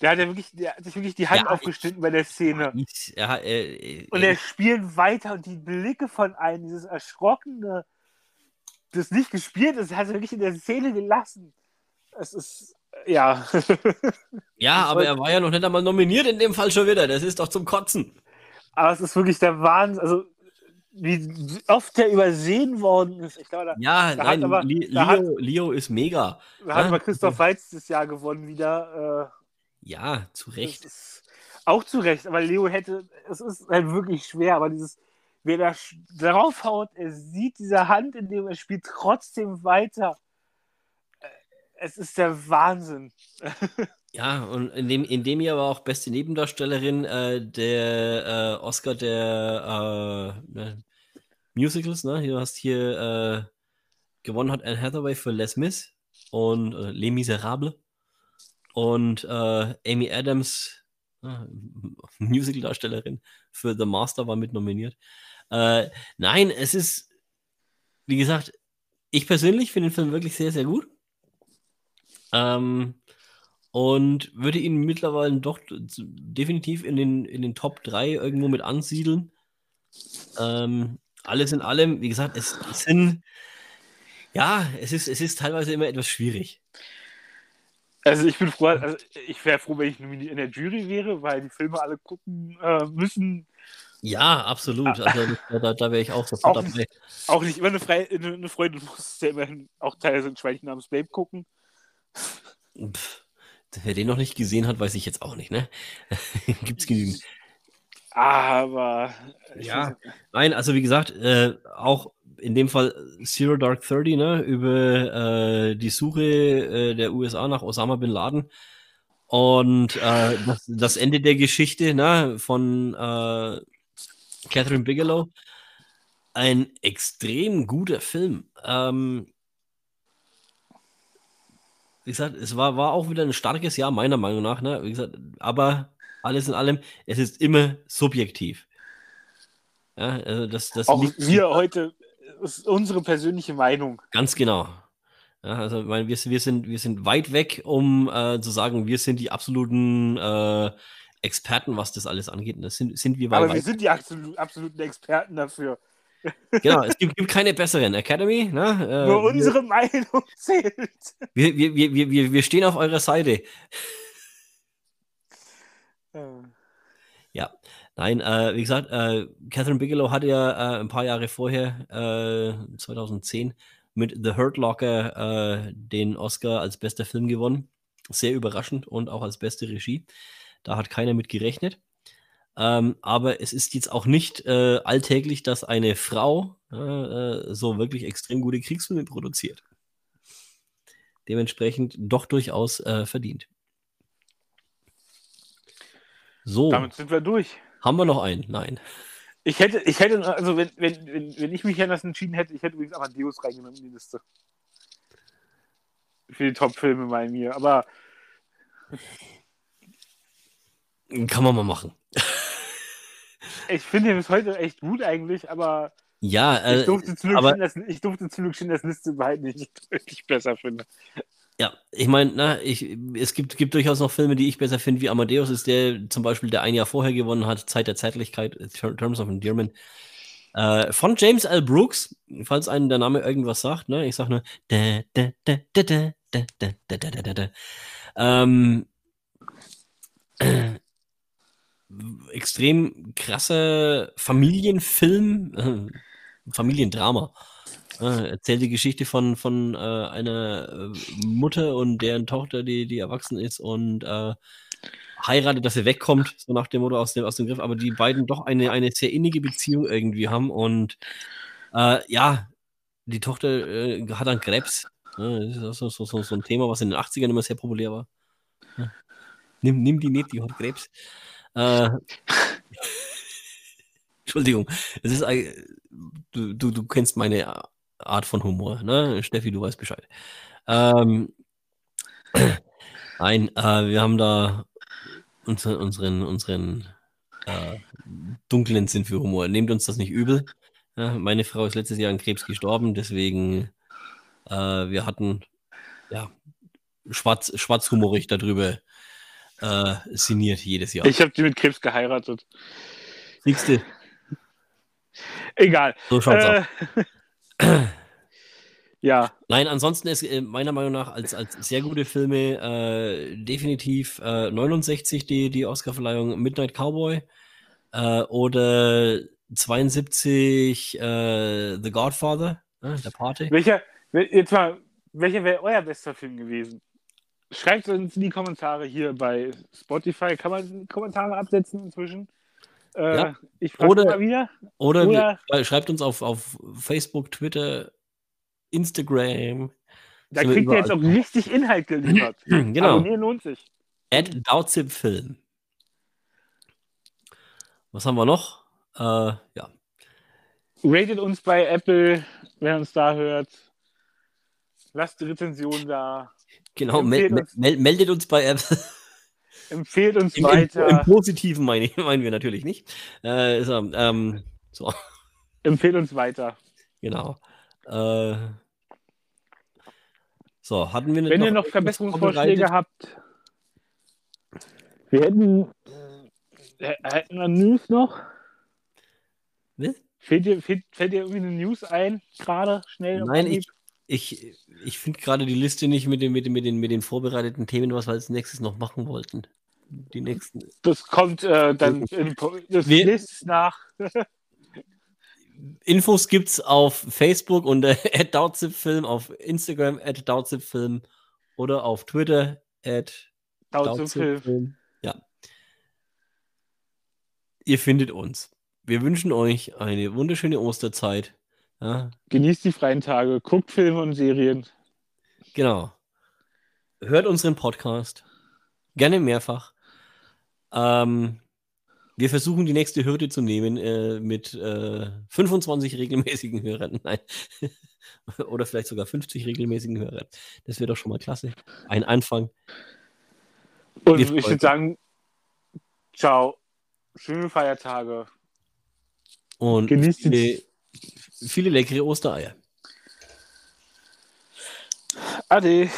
der hat ja wirklich, der hat sich wirklich die Hand ja, aufgeschnitten ich, bei der Szene.
Ich, ja, äh,
äh, und er spielt weiter und die Blicke von einem, dieses erschrockene, das nicht gespielt ist, hat er wirklich in der Szene gelassen. Es ist, ja.
ja, aber er war ja noch nicht einmal nominiert in dem Fall schon wieder. Das ist doch zum Kotzen.
Aber es ist wirklich der Wahnsinn. Also, wie oft der übersehen worden ist. Ich glaube, da,
ja,
da
nein, aber, Leo, hat, Leo, ist mega.
Da hat aber Christoph Weiz das Jahr gewonnen wieder.
Äh, ja, zu Recht.
Auch zu Recht, aber Leo hätte, es ist halt wirklich schwer, aber dieses, wer da draufhaut, er sieht diese Hand, in dem er spielt, trotzdem weiter. Äh, es ist der Wahnsinn.
Ja, und in dem, in dem Jahr war auch beste Nebendarstellerin äh, der äh, Oscar der äh, ne, Musicals, ne? Du hast hier äh, gewonnen hat Anne Hathaway für Les Mis und äh, Les Miserables und äh, Amy Adams, äh, Musicaldarstellerin für The Master war mit nominiert. Äh, nein, es ist, wie gesagt, ich persönlich finde den Film wirklich sehr, sehr gut. Ähm, und würde ihn mittlerweile doch definitiv in den, in den Top 3 irgendwo mit ansiedeln. Ähm, alles in allem, wie gesagt, es, es, sind, ja, es ist, es ist teilweise immer etwas schwierig.
Also ich bin froh, also ich wäre froh, wenn ich in der Jury wäre, weil die Filme alle gucken äh, müssen.
Ja, absolut. Ah. Also da, da wäre ich auch sofort
auch dabei.
Nicht,
auch nicht immer eine, Fre eine Freundin muss ja immerhin auch teilweise ein Schweinchen namens Babe gucken.
Pff. Wer den noch nicht gesehen hat, weiß ich jetzt auch nicht, ne? Gibt's genügend.
Aber.
Ja, nein, also wie gesagt, äh, auch in dem Fall Zero Dark Thirty, ne, über äh, die Suche äh, der USA nach Osama bin Laden. Und äh, das, das, Ende der Geschichte ne, von äh, Catherine Bigelow. Ein extrem guter Film. Ähm, wie gesagt, es war, war auch wieder ein starkes Jahr, meiner Meinung nach. Ne? Wie gesagt, aber alles in allem, es ist immer subjektiv. Ja, also das, das
auch wir heute, ist unsere persönliche Meinung.
Ganz genau. Ja, also meine, wir, wir, sind, wir sind weit weg, um äh, zu sagen, wir sind die absoluten äh, Experten, was das alles angeht. Und das sind, sind wir
Aber wir sind die absolut, absoluten Experten dafür.
Genau, es gibt, gibt keine besseren Academy. Ne?
Äh, Nur unsere wir, Meinung zählt.
Wir, wir, wir, wir, wir stehen auf eurer Seite. Ja, nein, äh, wie gesagt, äh, Catherine Bigelow hatte ja äh, ein paar Jahre vorher, 2010, äh, mit The Hurt Locker äh, den Oscar als bester Film gewonnen. Sehr überraschend und auch als beste Regie. Da hat keiner mit gerechnet. Ähm, aber es ist jetzt auch nicht äh, alltäglich, dass eine Frau äh, so wirklich extrem gute Kriegsfilme produziert. Dementsprechend doch durchaus äh, verdient. So.
Damit sind wir durch.
Haben wir noch einen? Nein.
Ich hätte, ich hätte, also wenn, wenn, wenn, wenn ich mich anders entschieden hätte, ich hätte übrigens Amadeus reingenommen in die Liste. Für die Top-Filme bei mir. Aber
kann man mal machen.
Ich finde ihn bis heute echt gut eigentlich, aber
ja,
äh, ich, durfte zum aber, das, ich durfte Glück das Liste behalten, die ich deutlich besser finde.
Ja, ich meine, es gibt, gibt durchaus noch Filme, die ich besser finde, wie Amadeus ist der zum Beispiel, der ein Jahr vorher gewonnen hat, Zeit der Zeitlichkeit, Terms of Endearment. Äh, von James L. Brooks, falls einem der Name irgendwas sagt, ne? Ich sag nur da, da, da, da, da, da, da, da, da, da, da. Ähm, extrem krasse Familienfilm, äh, Familiendrama. Äh, erzählt die Geschichte von, von äh, einer äh, Mutter und deren Tochter, die, die erwachsen ist und äh, heiratet, dass sie wegkommt, so nach dem Motto aus dem, aus dem Griff, aber die beiden doch eine, eine sehr innige Beziehung irgendwie haben und äh, ja, die Tochter hat dann Krebs. das ist so, so, so, so ein Thema, was in den 80ern immer sehr populär war. Nimm, nimm die nicht, die hat Krebs. Äh, Entschuldigung, es ist du, du, du kennst meine Art von Humor, ne? Steffi, du weißt Bescheid. Ähm, nein, äh, wir haben da unseren, unseren, unseren äh, dunklen Sinn für Humor. Nehmt uns das nicht übel. Ja, meine Frau ist letztes Jahr an Krebs gestorben, deswegen äh, wir hatten ja schwarz, schwarzhumorig darüber äh, signiert jedes Jahr.
Ich habe die mit Krebs geheiratet.
Du?
Egal.
So schaut's äh, aus.
ja.
Nein, ansonsten ist äh, meiner Meinung nach als, als sehr gute Filme äh, definitiv äh, 69 die, die Oscarverleihung Midnight Cowboy äh, oder 72 äh, The Godfather, der Party.
Welcher, jetzt mal, welcher wäre euer bester Film gewesen? Schreibt uns in die Kommentare hier bei Spotify. Kann man Kommentare absetzen inzwischen? Äh, ja. Ich frage mal wieder.
Oder, oder wir, schreibt uns auf, auf Facebook, Twitter, Instagram.
Da kriegt ihr jetzt auch richtig Inhalt geliefert.
genau.
Abonnieren lohnt sich.
Ad Dauzip Film. Was haben wir noch? Äh, ja.
ratet uns bei Apple, wer uns da hört. Lasst die Rezension da.
Genau, mel
uns-
mel meldet uns bei Apple.
Empfehlt uns
Im, im,
weiter.
Im Positiven meine ich, meinen wir natürlich nicht. Äh, so, ähm, so,
Empfehlt uns weiter.
genau. Äh, so, hatten wir
Wenn ihr noch Verbesserungsvorschläge habt, wir hätten, äh, hätten wir News noch.
Ne?
Fällt dir, fällt, fällt dir irgendwie eine News ein, gerade schnell?
Nein, ich, ich, ich finde gerade die Liste nicht mit den, mit, den, mit, den, mit den vorbereiteten Themen, was wir als nächstes noch machen wollten. Die nächsten.
Das kommt äh, dann in, das
Wir-
nächstes nach.
Infos gibt's auf Facebook unter @dautzipfilm, auf Instagram @dautzipfilm oder auf Twitter. @dautzipfilm. Ja. Ihr findet uns. Wir wünschen euch eine wunderschöne Osterzeit. Ja,
Genießt die freien Tage, guckt Filme und Serien.
genau. Hört unseren Podcast. Gerne mehrfach. Ähm, wir versuchen die nächste Hürde zu nehmen äh, mit äh, 25 regelmäßigen Hörern. Nein. Oder vielleicht sogar 50 regelmäßigen Hörern. Das wäre doch schon mal klasse. Ein Anfang.
Und
Wir
ich würde sagen, ciao. Schöne Feiertage.
Und
Genießt
viele,
die
viele leckere Ostereier.
Ade.